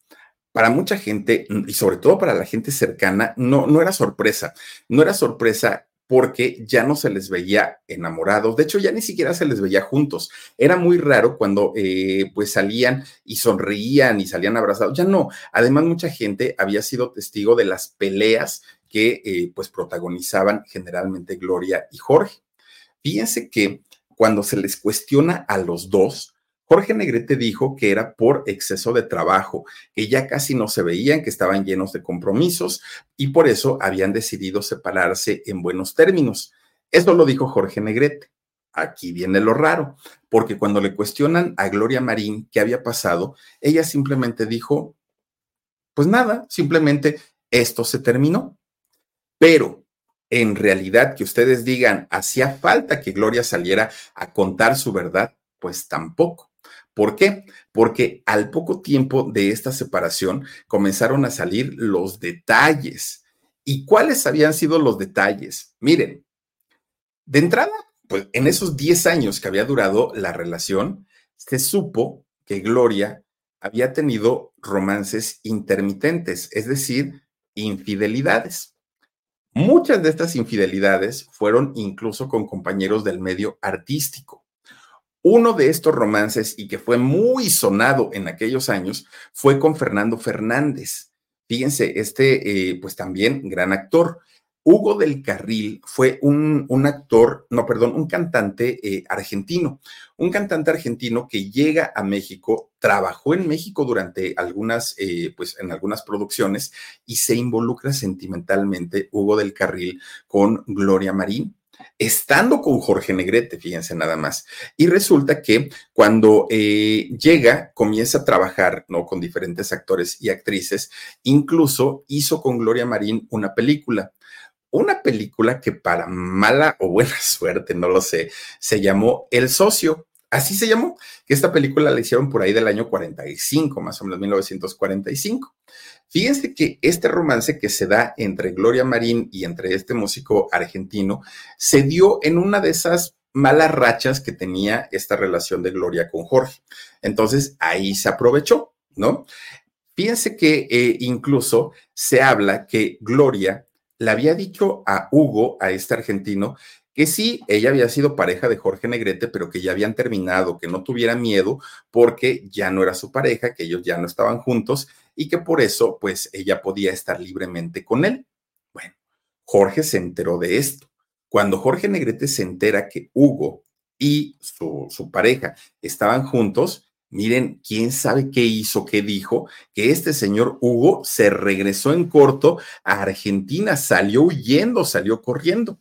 para mucha gente, y sobre todo para la gente cercana, no, no era sorpresa. No era sorpresa porque ya no se les veía enamorados, de hecho ya ni siquiera se les veía juntos. Era muy raro cuando eh, pues salían y sonreían y salían abrazados, ya no. Además mucha gente había sido testigo de las peleas que eh, pues protagonizaban generalmente Gloria y Jorge. Fíjense que cuando se les cuestiona a los dos, Jorge Negrete dijo que era por exceso de trabajo, que ya casi no se veían, que estaban llenos de compromisos y por eso habían decidido separarse en buenos términos. Eso lo dijo Jorge Negrete. Aquí viene lo raro, porque cuando le cuestionan a Gloria Marín qué había pasado, ella simplemente dijo, pues nada, simplemente esto se terminó. Pero en realidad que ustedes digan, hacía falta que Gloria saliera a contar su verdad, pues tampoco ¿Por qué? Porque al poco tiempo de esta separación comenzaron a salir los detalles. ¿Y cuáles habían sido los detalles? Miren, de entrada, pues en esos 10 años que había durado la relación, se supo que Gloria había tenido romances intermitentes, es decir, infidelidades. Muchas de estas infidelidades fueron incluso con compañeros del medio artístico. Uno de estos romances y que fue muy sonado en aquellos años fue con Fernando Fernández. Fíjense, este, eh, pues también gran actor. Hugo del Carril fue un, actor, no, perdón, un cantante eh, argentino, un cantante argentino que llega a México, trabajó en México durante algunas, eh, pues en algunas producciones y se involucra sentimentalmente Hugo del Carril con Gloria Marín estando con Jorge Negrete, fíjense nada más. Y resulta que cuando eh, llega, comienza a trabajar, ¿no? Con diferentes actores y actrices, incluso hizo con Gloria Marín una película una película que para mala o buena *laughs* suerte, no lo sé, se llamó El Socio. Así se llamó, que esta película la hicieron por ahí del año 45, más o menos 1945. Fíjense que este romance que se da entre Gloria Marín y entre este músico argentino se dio en una de esas malas rachas que tenía esta relación de Gloria con Jorge. Entonces ahí se aprovechó, ¿no? Fíjense que eh, incluso se habla que Gloria le había dicho a Hugo, a este argentino, que sí, ella había sido pareja de Jorge Negrete, pero que ya habían terminado, que no tuviera miedo porque ya no era su pareja, que ellos ya no estaban juntos y que por eso, pues, ella podía estar libremente con él. Bueno, Jorge se enteró de esto. Cuando Jorge Negrete se entera que Hugo y su, pareja estaban juntos, Miren, quién sabe qué hizo, qué dijo, que este señor Hugo se regresó en corto a Argentina, salió huyendo, salió corriendo.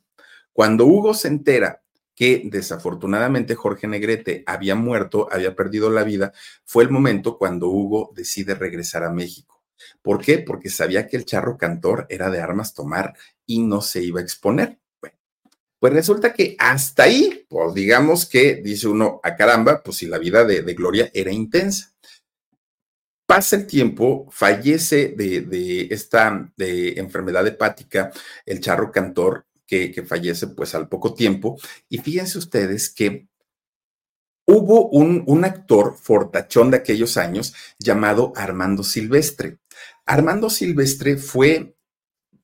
Cuando Hugo se entera que desafortunadamente Jorge Negrete había muerto, había perdido la vida, fue el momento cuando Hugo decide regresar a México. ¿Por qué? Porque sabía que el charro cantor era de armas tomar y no se iba a exponer. Pues resulta que hasta ahí, pues digamos que dice uno, a caramba, pues si la vida de, Gloria era intensa. Pasa el tiempo, fallece de, esta de enfermedad hepática el charro cantor, que, fallece pues al poco tiempo. Y fíjense ustedes que hubo un, un actor fortachón de aquellos años llamado Armando Silvestre. Armando Silvestre fue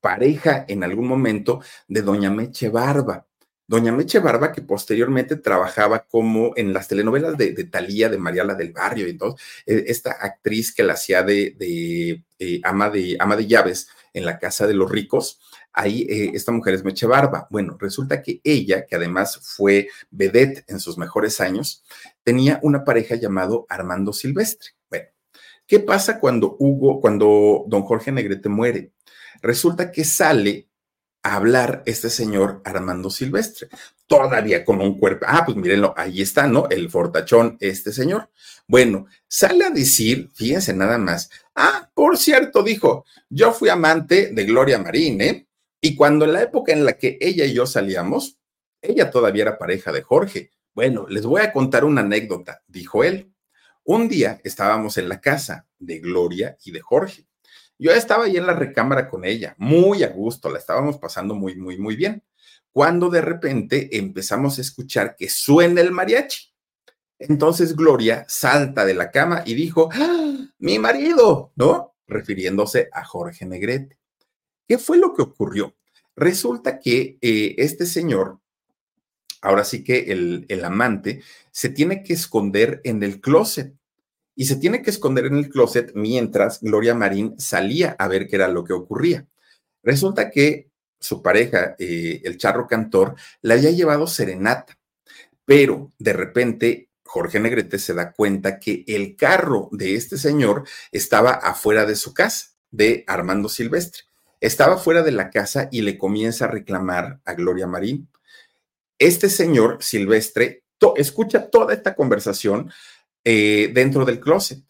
pareja en algún momento de doña Meche Barba. Doña Meche Barba, que posteriormente trabajaba como en las telenovelas de, de Talía, de Mariala del Barrio, y entonces, esta actriz que la hacía de, eh, ama de ama de llaves en la casa de los ricos, ahí eh, esta mujer es Meche Barba. Bueno, resulta que ella, que además fue vedette en sus mejores años, tenía una pareja llamado Armando Silvestre. Bueno, ¿qué pasa cuando Hugo, cuando don Jorge Negrete muere? Resulta que sale a hablar este señor Armando Silvestre, todavía con un cuerpo. Ah, pues mírenlo, ahí está, ¿no? El fortachón, este señor. Bueno, sale a decir, fíjense nada más. Ah, por cierto, dijo, yo fui amante de Gloria Marín, ¿eh? Y cuando en la época en la que ella y yo salíamos, ella todavía era pareja de Jorge. Bueno, les voy a contar una anécdota, dijo él. Un día estábamos en la casa de Gloria y de Jorge yo estaba ahí en la recámara con ella, muy a gusto, la estábamos pasando muy, muy, muy bien, cuando de repente empezamos a escuchar que suena el mariachi. Entonces Gloria salta de la cama y dijo, ¡Ah, mi marido, ¿no? Refiriéndose a Jorge Negrete. ¿Qué fue lo que ocurrió? Resulta que eh, este señor, ahora sí que el, el amante, se tiene que esconder en el closet y se tiene que esconder en el closet mientras Gloria Marín salía a ver qué era lo que ocurría. Resulta que su pareja, eh, el charro cantor, le había llevado serenata, pero de repente Jorge Negrete se da cuenta que el carro de este señor estaba afuera de su casa, de Armando Silvestre. Estaba fuera de la casa y le comienza a reclamar a Gloria Marín. Este señor Silvestre escucha toda esta conversación, eh, dentro del closet.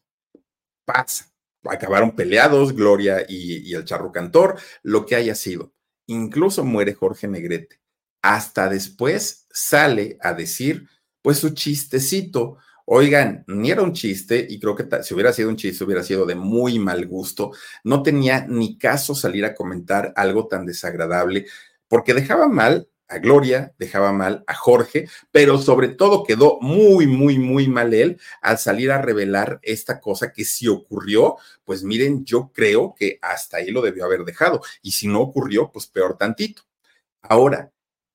Pasa. Acabaron peleados Gloria y, el charro cantor, lo que haya sido. Incluso muere Jorge Negrete. Hasta después sale a decir, pues su chistecito Oigan, ni era un chiste y creo que si hubiera sido un chiste hubiera sido de muy mal gusto. No tenía ni caso salir a comentar algo tan desagradable porque dejaba mal a Gloria, dejaba mal a Jorge, pero sobre todo quedó muy, muy, muy mal él al salir a revelar esta cosa que si ocurrió, pues miren, yo creo que hasta ahí lo debió haber dejado y si no ocurrió, pues peor tantito. Ahora,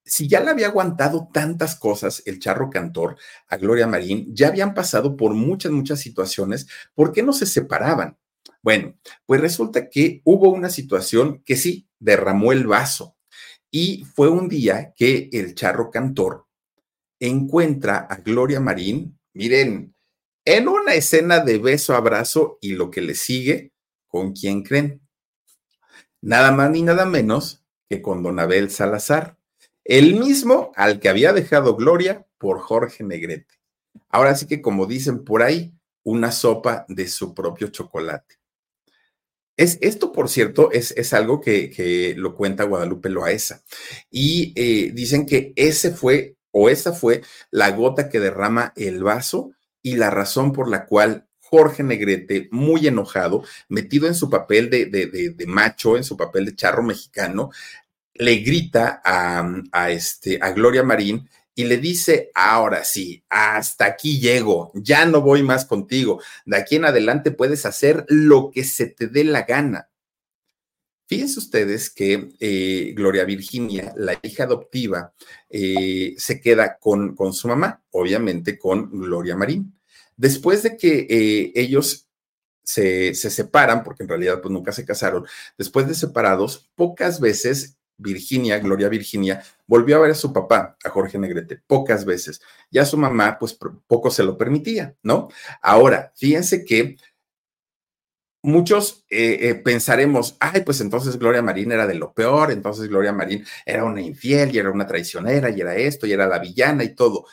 si ya le había aguantado tantas cosas el charro cantor a Gloria Marín, ya habían pasado por muchas, muchas situaciones, ¿por qué no se separaban? Bueno, pues resulta que hubo una situación que sí derramó el vaso y fue un día que el charro cantor encuentra a Gloria Marín, miren, en una escena de beso, abrazo y lo que le sigue, ¿con quién creen? Nada más ni nada menos que con Don Abel Salazar, el mismo al que había dejado Gloria por Jorge Negrete. Ahora sí que como dicen por ahí, una sopa de su propio chocolate. Es, esto, por cierto, es, es algo que, lo cuenta Guadalupe Loaesa. Y eh, dicen que ese fue o esa fue la gota que derrama el vaso y la razón por la cual Jorge Negrete, muy enojado, metido en su papel de, de, macho, en su papel de charro mexicano, le grita a, este, a Gloria Marín y le dice, ahora sí, hasta aquí llego, ya no voy más contigo, de aquí en adelante puedes hacer lo que se te dé la gana. Fíjense ustedes que eh, Gloria Virginia, la hija adoptiva, eh, se queda con, con, su mamá, obviamente con Gloria Marín. Después de que eh, ellos se, se, separan, porque en realidad pues nunca se casaron, después de separados, pocas veces Virginia, Gloria Virginia, volvió a ver a su papá, a Jorge Negrete, pocas veces. Ya su mamá, pues poco se lo permitía, ¿no? Ahora, fíjense que muchos eh, eh, pensaremos, ay, pues entonces Gloria Marín era de lo peor, entonces Gloria Marín era una infiel y era una traicionera y era esto y era la villana y todo.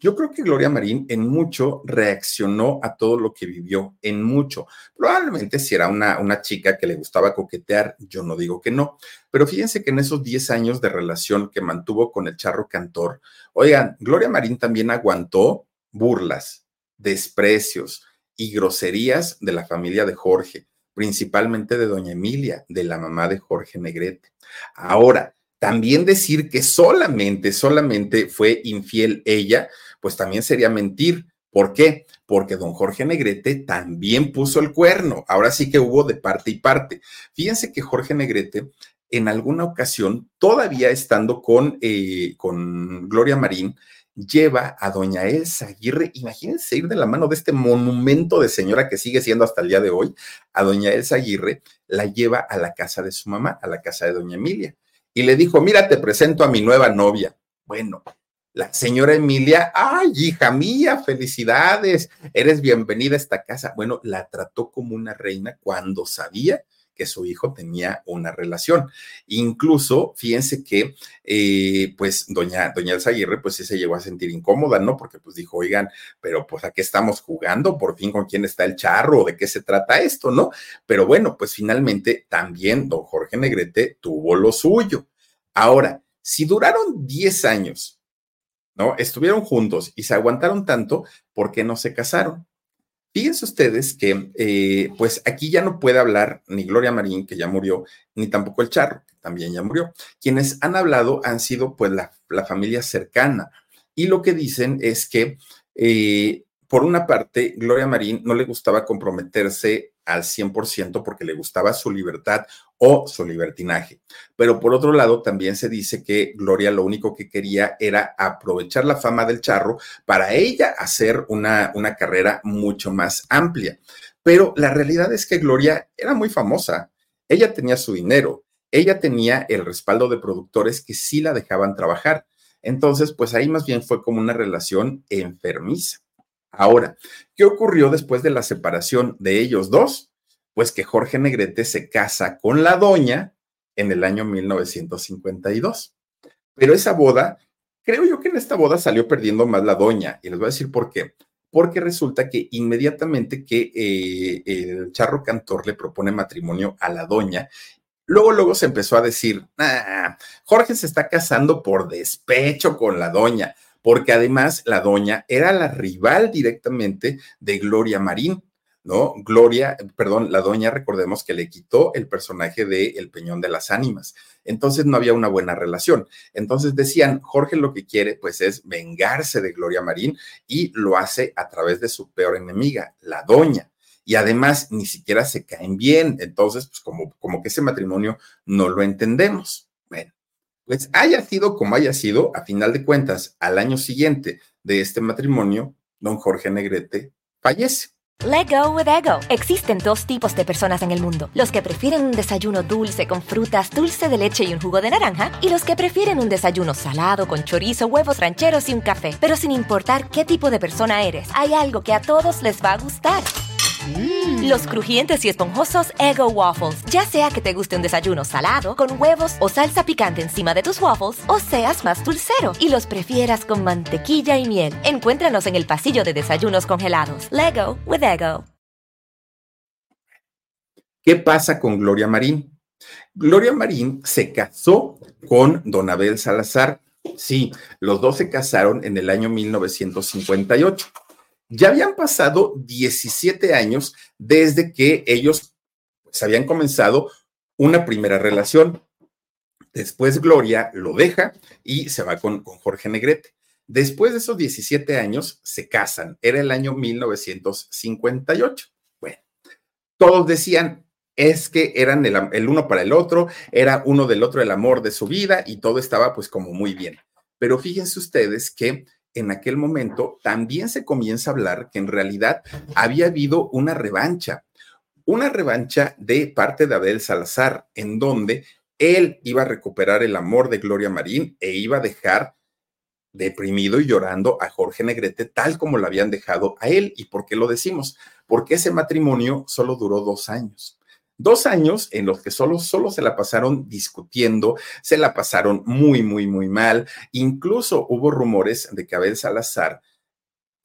Yo creo que Gloria Marín en mucho reaccionó a todo lo que vivió, en mucho. Probablemente si era una, una chica que le gustaba coquetear, yo no digo que no, pero fíjense que en esos 10 años de relación que mantuvo con el charro cantor, oigan, Gloria Marín también aguantó burlas, desprecios y groserías de la familia de Jorge, principalmente de doña Emilia, de la mamá de Jorge Negrete. Ahora, también decir que solamente, solamente fue infiel ella, pues también sería mentir. ¿Por qué? Porque don Jorge Negrete también puso el cuerno. Ahora sí que hubo de parte y parte. Fíjense que Jorge Negrete en alguna ocasión, todavía estando con, eh, con Gloria Marín, lleva a doña Elsa Aguirre, imagínense ir de la mano de este monumento de señora que sigue siendo hasta el día de hoy, a doña Elsa Aguirre, la lleva a la casa de su mamá, a la casa de doña Emilia, y le dijo, mira, te presento a mi nueva novia. Bueno, la señora Emilia, ay, hija mía, felicidades, eres bienvenida a esta casa. Bueno, la trató como una reina cuando sabía que su hijo tenía una relación. Incluso, fíjense que, eh, pues, doña, doña Elsa Aguirre, pues sí se llegó a sentir incómoda, ¿no? Porque, pues, dijo, oigan, pero pues, ¿a qué estamos jugando? Por fin, ¿con quién está el charro? ¿De qué se trata esto, no? Pero bueno, pues, finalmente, también don Jorge Negrete tuvo lo suyo. Ahora, si duraron 10 años ¿no? Estuvieron juntos y se aguantaron tanto, ¿por qué no se casaron? Fíjense ustedes que, eh, pues aquí ya no puede hablar ni Gloria Marín, que ya murió, ni tampoco el Charro, que también ya murió. Quienes han hablado han sido, pues, la, familia cercana. Y lo que dicen es que, eh, por una parte, Gloria Marín no le gustaba comprometerse al 100% porque le gustaba su libertad o su libertinaje. Pero por otro lado, también se dice que Gloria lo único que quería era aprovechar la fama del charro para ella hacer una, una carrera mucho más amplia. Pero la realidad es que Gloria era muy famosa. Ella tenía su dinero, ella tenía el respaldo de productores que sí la dejaban trabajar. Entonces, pues ahí más bien fue como una relación enfermiza. Ahora, ¿qué ocurrió después de la separación de ellos dos? Pues que Jorge Negrete se casa con la doña en el año 1952. Pero esa boda, creo yo que en esta boda salió perdiendo más la doña. Y les voy a decir por qué. Porque resulta que inmediatamente que eh, el charro cantor le propone matrimonio a la doña, luego, luego se empezó a decir, ah, Jorge se está casando por despecho con la doña porque además la doña era la rival directamente de Gloria Marín. ¿no? Gloria, perdón, la doña, recordemos que le quitó el personaje de El Peñón de las Ánimas. Entonces no había una buena relación. Entonces decían, Jorge lo que quiere pues es vengarse de Gloria Marín y lo hace a través de su peor enemiga, la doña y además ni siquiera se caen bien. Entonces, pues como, como que ese matrimonio no lo entendemos. Pues haya sido como haya sido, a final de cuentas, al año siguiente de este matrimonio, don Jorge Negrete fallece. Let go with ego. Existen dos tipos de personas en el mundo: los que prefieren un desayuno dulce con frutas, dulce de leche y un jugo de naranja, y los que prefieren un desayuno salado con chorizo, huevos rancheros y un café. Pero sin importar qué tipo de persona eres, hay algo que a todos les va a gustar. Mm. Los crujientes y esponjosos Ego Waffles. Ya sea que te guste un desayuno salado, con huevos o salsa picante encima de tus waffles, o seas más dulcero y los prefieras con mantequilla y miel. Encuéntranos en el pasillo de desayunos congelados. Lego with Ego. ¿Qué pasa con Gloria Marín? Gloria Marín se casó con Don Abel Salazar. Sí, los dos se casaron en el año 1958. Ya habían pasado 17 años desde que ellos pues, habían comenzado una primera relación. Después Gloria lo deja y se va con, Jorge Negrete. Después de esos 17 años se casan. Era el año 1958. Bueno, todos decían, es que eran el, el, uno para el otro, era uno del otro el amor de su vida y todo estaba pues como muy bien. Pero fíjense ustedes que en aquel momento también se comienza a hablar que en realidad había habido una revancha, una revancha de parte de Abel Salazar, en donde él iba a recuperar el amor de Gloria Marín e iba a dejar deprimido y llorando a Jorge Negrete tal como lo habían dejado a él. ¿Y por qué lo decimos? Porque ese matrimonio solo duró dos años. Dos años en los que solo, solo se la pasaron discutiendo, se la pasaron muy, muy, muy mal. Incluso hubo rumores de que Abel Salazar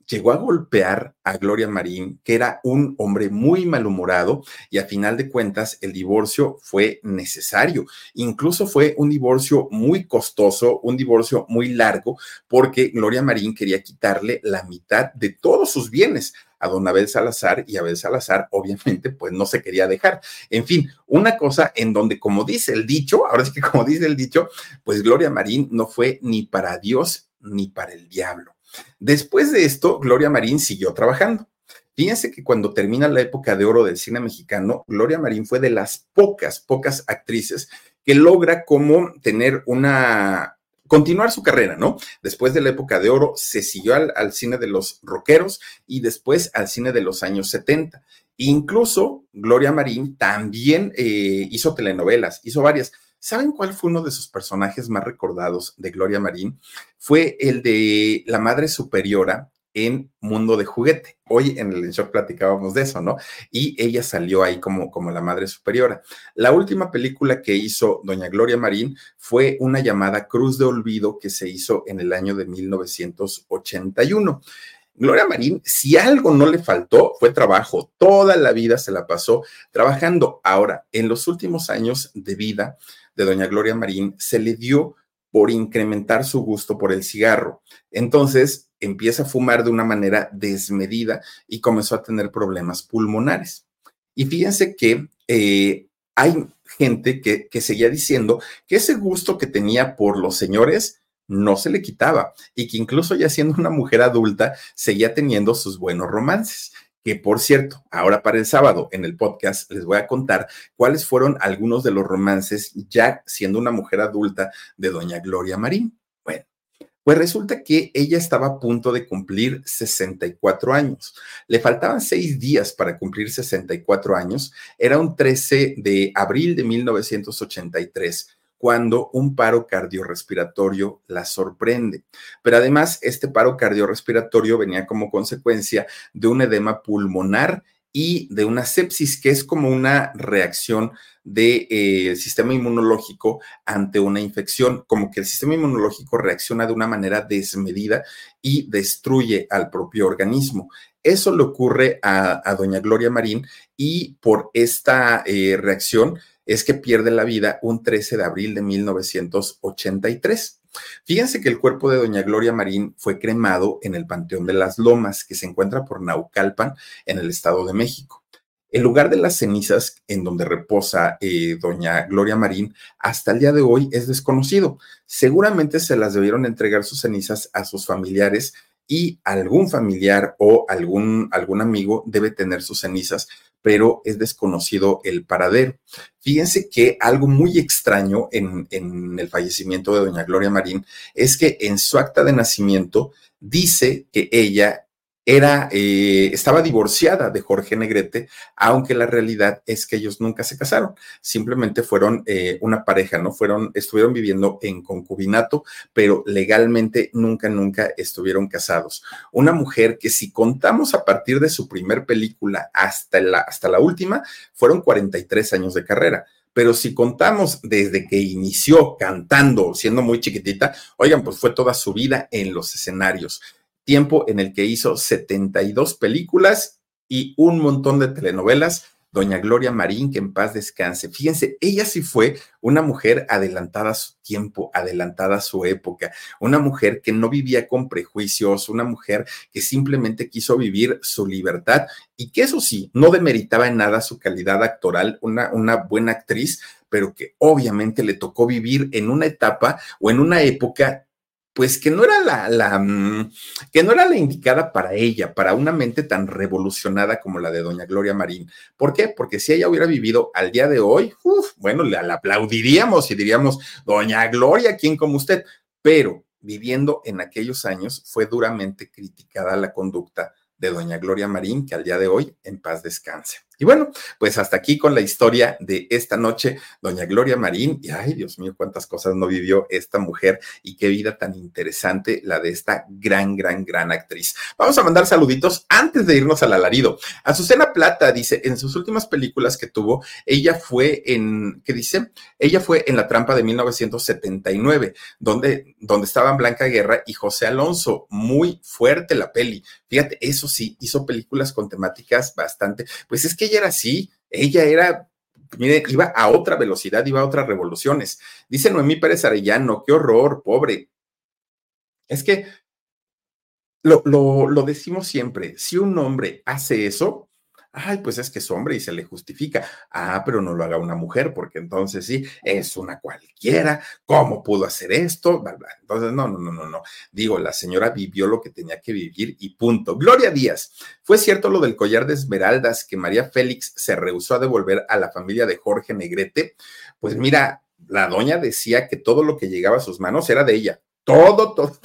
llegó a golpear a Gloria Marín, que era un hombre muy malhumorado y a final de cuentas el divorcio fue necesario. Incluso fue un divorcio muy costoso, un divorcio muy largo, porque Gloria Marín quería quitarle la mitad de todos sus bienes a don Abel Salazar y Abel Salazar obviamente pues no se quería dejar. En fin, una cosa en donde como dice el dicho, ahora es que como dice el dicho, pues Gloria Marín no fue ni para Dios ni para el diablo. Después de esto, Gloria Marín siguió trabajando. Fíjense que cuando termina la época de oro del cine mexicano, Gloria Marín fue de las pocas, pocas actrices que logra como tener una continuar su carrera, ¿no? Después de la época de oro, se siguió al, cine de los rockeros y después al cine de los años 70. Incluso Gloria Marín también eh, hizo telenovelas, hizo varias. ¿Saben cuál fue uno de sus personajes más recordados de Gloria Marín? Fue el de la Madre Superiora en Mundo de Juguete. Hoy en el show platicábamos de eso, ¿no? Y ella salió ahí como, como la madre superiora. La última película que hizo doña Gloria Marín fue una llamada Cruz de Olvido que se hizo en el año de 1981. Gloria Marín, si algo no le faltó, fue trabajo. Toda la vida se la pasó trabajando. Ahora, en los últimos años de vida de doña Gloria Marín, se le dio por incrementar su gusto por el cigarro. Entonces empieza a fumar de una manera desmedida y comenzó a tener problemas pulmonares. Y fíjense que eh, hay gente que, que seguía diciendo que ese gusto que tenía por los señores no se le quitaba y que incluso ya siendo una mujer adulta seguía teniendo sus buenos romances que por cierto, ahora para el sábado en el podcast les voy a contar cuáles fueron algunos de los romances ya siendo una mujer adulta de doña Gloria Marín. Pues resulta que ella estaba a punto de cumplir 64 años. Le faltaban seis días para cumplir 64 años. Era un 13 de abril de 1983 cuando un paro cardiorrespiratorio la sorprende. Pero además, este paro cardiorrespiratorio venía como consecuencia de un edema pulmonar y de una sepsis, que es como una reacción del eh, sistema inmunológico ante una infección, como que el sistema inmunológico reacciona de una manera desmedida y destruye al propio organismo. Eso le ocurre a, doña Gloria Marín y por esta eh, reacción es que pierde la vida un 13 de abril de 1983. Fíjense que el cuerpo de doña Gloria Marín fue cremado en el Panteón de las Lomas, que se encuentra por Naucalpan, en el Estado de México. El lugar de las cenizas en donde reposa eh, doña Gloria Marín hasta el día de hoy es desconocido. Seguramente se las debieron entregar sus cenizas a sus familiares y algún familiar o algún, algún amigo debe tener sus cenizas, pero es desconocido el paradero. Fíjense que algo muy extraño en, en el fallecimiento de doña Gloria Marín es que en su acta de nacimiento dice que ella era, eh, estaba divorciada de Jorge Negrete, aunque la realidad es que ellos nunca se casaron, simplemente fueron eh, una pareja, ¿no? Fueron, estuvieron viviendo en concubinato, pero legalmente nunca, nunca estuvieron casados. Una mujer que si contamos a partir de su primer película hasta la, hasta la última, fueron 43 años de carrera pero si contamos desde que inició cantando, siendo muy chiquitita, oigan, pues fue toda su vida en los escenarios tiempo en el que hizo 72 películas y un montón de telenovelas. Doña Gloria Marín, que en paz descanse. Fíjense, ella sí fue una mujer adelantada a su tiempo, adelantada a su época, una mujer que no vivía con prejuicios, una mujer que simplemente quiso vivir su libertad y que eso sí, no demeritaba en nada su calidad actoral, una, una buena actriz, pero que obviamente le tocó vivir en una etapa o en una época pues que no era la, la, mm, que no era la indicada para ella, para una mente tan revolucionada como la de doña Gloria Marín. ¿Por qué? Porque si ella hubiera vivido al día de hoy, bueno, le, la aplaudiríamos y diríamos, doña Gloria, ¿quién como usted? Pero viviendo en aquellos años fue duramente criticada la conducta de doña Gloria Marín, que al día de hoy en paz descanse. Y bueno, pues hasta aquí con la historia de esta noche, doña Gloria Marín. Y ay, Dios mío, cuántas cosas no vivió esta mujer y qué vida tan interesante la de esta gran, gran, gran actriz. Vamos a mandar saluditos antes de irnos al alarido. Azucena Plata dice, en sus últimas películas que tuvo, ella fue en, ¿qué dice? Ella fue en La Trampa de 1979, donde, donde estaban Blanca Guerra y José Alonso. Muy fuerte la peli. Fíjate, eso sí, hizo películas con temáticas bastante, pues es que ella era así, ella era mire, iba a otra velocidad, iba a otras revoluciones. Dice Noemí Pérez Arellano, qué horror, pobre. Es que lo, lo, lo, decimos siempre, si un hombre hace eso, ay, pues es que es hombre y se le justifica. Ah, pero no lo haga una mujer, porque entonces sí, es una cualquiera. ¿Cómo pudo hacer esto? Entonces, no, no, no, no, no. Digo, la señora vivió lo que tenía que vivir y punto. Gloria Díaz, ¿fue cierto lo del collar de esmeraldas que María Félix se rehusó a devolver a la familia de Jorge Negrete? Pues mira, la doña decía que todo lo que llegaba a sus manos era de ella *laughs* todo, todo,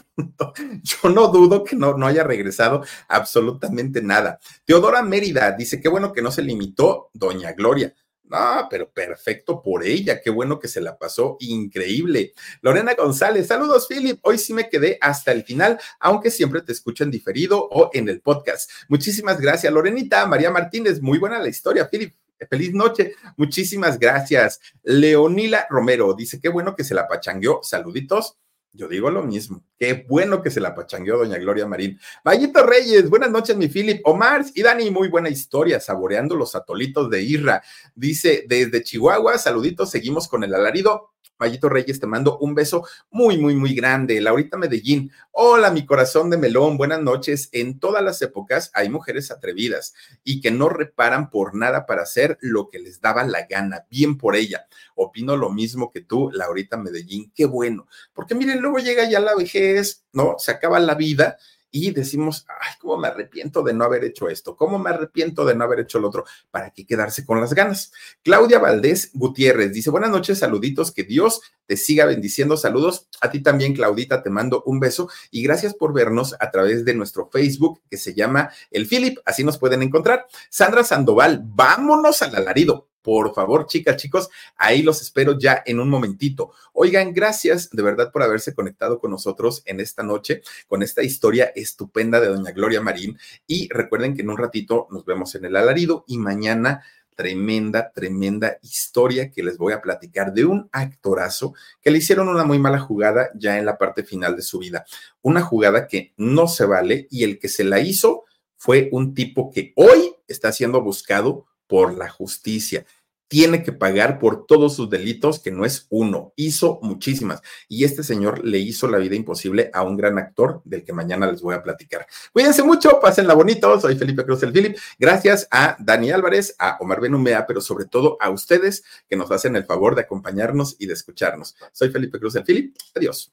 Yo no dudo que no, no haya regresado absolutamente nada. Teodora Mérida dice, qué bueno que no se limitó Doña Gloria. No, pero perfecto por ella. Qué bueno que se la pasó increíble. Lorena González, saludos, Philip. Hoy sí me quedé hasta el final, aunque siempre te escucho en diferido o en el podcast. Muchísimas gracias, Lorenita. María Martínez, muy buena la historia, Philip. Feliz noche. Muchísimas gracias. Leonila Romero dice, qué bueno que se la pachangueó. Saluditos yo digo lo mismo. Qué bueno que se la pachangueó doña Gloria Marín. Vallito Reyes, buenas noches, mi Philip. Omar y Dani, muy buena historia, saboreando los atolitos de Irra. Dice, desde Chihuahua, saluditos, seguimos con el alarido. Mayito Reyes, te mando un beso muy, muy, muy grande. Laurita Medellín, hola, mi corazón de melón, buenas noches. En todas las épocas hay mujeres atrevidas y que no reparan por nada para hacer lo que les daba la gana. Bien por ella. Opino lo mismo que tú, Laurita Medellín, qué bueno. Porque miren, luego llega ya la vejez, ¿no? Se acaba la vida y decimos, ay, cómo me arrepiento de no haber hecho esto, cómo me arrepiento de no haber hecho lo otro, para qué quedarse con las ganas. Claudia Valdés Gutiérrez dice, buenas noches, saluditos, que Dios te siga bendiciendo, saludos. A ti también, Claudita, te mando un beso y gracias por vernos a través de nuestro Facebook que se llama El Philip, así nos pueden encontrar. Sandra Sandoval, vámonos al alarido. Por favor, chicas, chicos, ahí los espero ya en un momentito. Oigan, gracias de verdad por haberse conectado con nosotros en esta noche, con esta historia estupenda de doña Gloria Marín. Y recuerden que en un ratito nos vemos en el alarido y mañana tremenda, tremenda historia que les voy a platicar de un actorazo que le hicieron una muy mala jugada ya en la parte final de su vida. Una jugada que no se vale y el que se la hizo fue un tipo que hoy está siendo buscado por la justicia. tiene que pagar por todos sus delitos, que no es uno, hizo muchísimas. Y este señor le hizo la vida imposible a un gran actor del que mañana les voy a platicar. Cuídense mucho, pásenla bonito. Soy Felipe Cruz el Philip. Gracias a Dani Álvarez, a Omar Benumea, pero sobre todo a ustedes que nos hacen el favor de acompañarnos y de escucharnos. Soy Felipe Cruz el Philip. Adiós.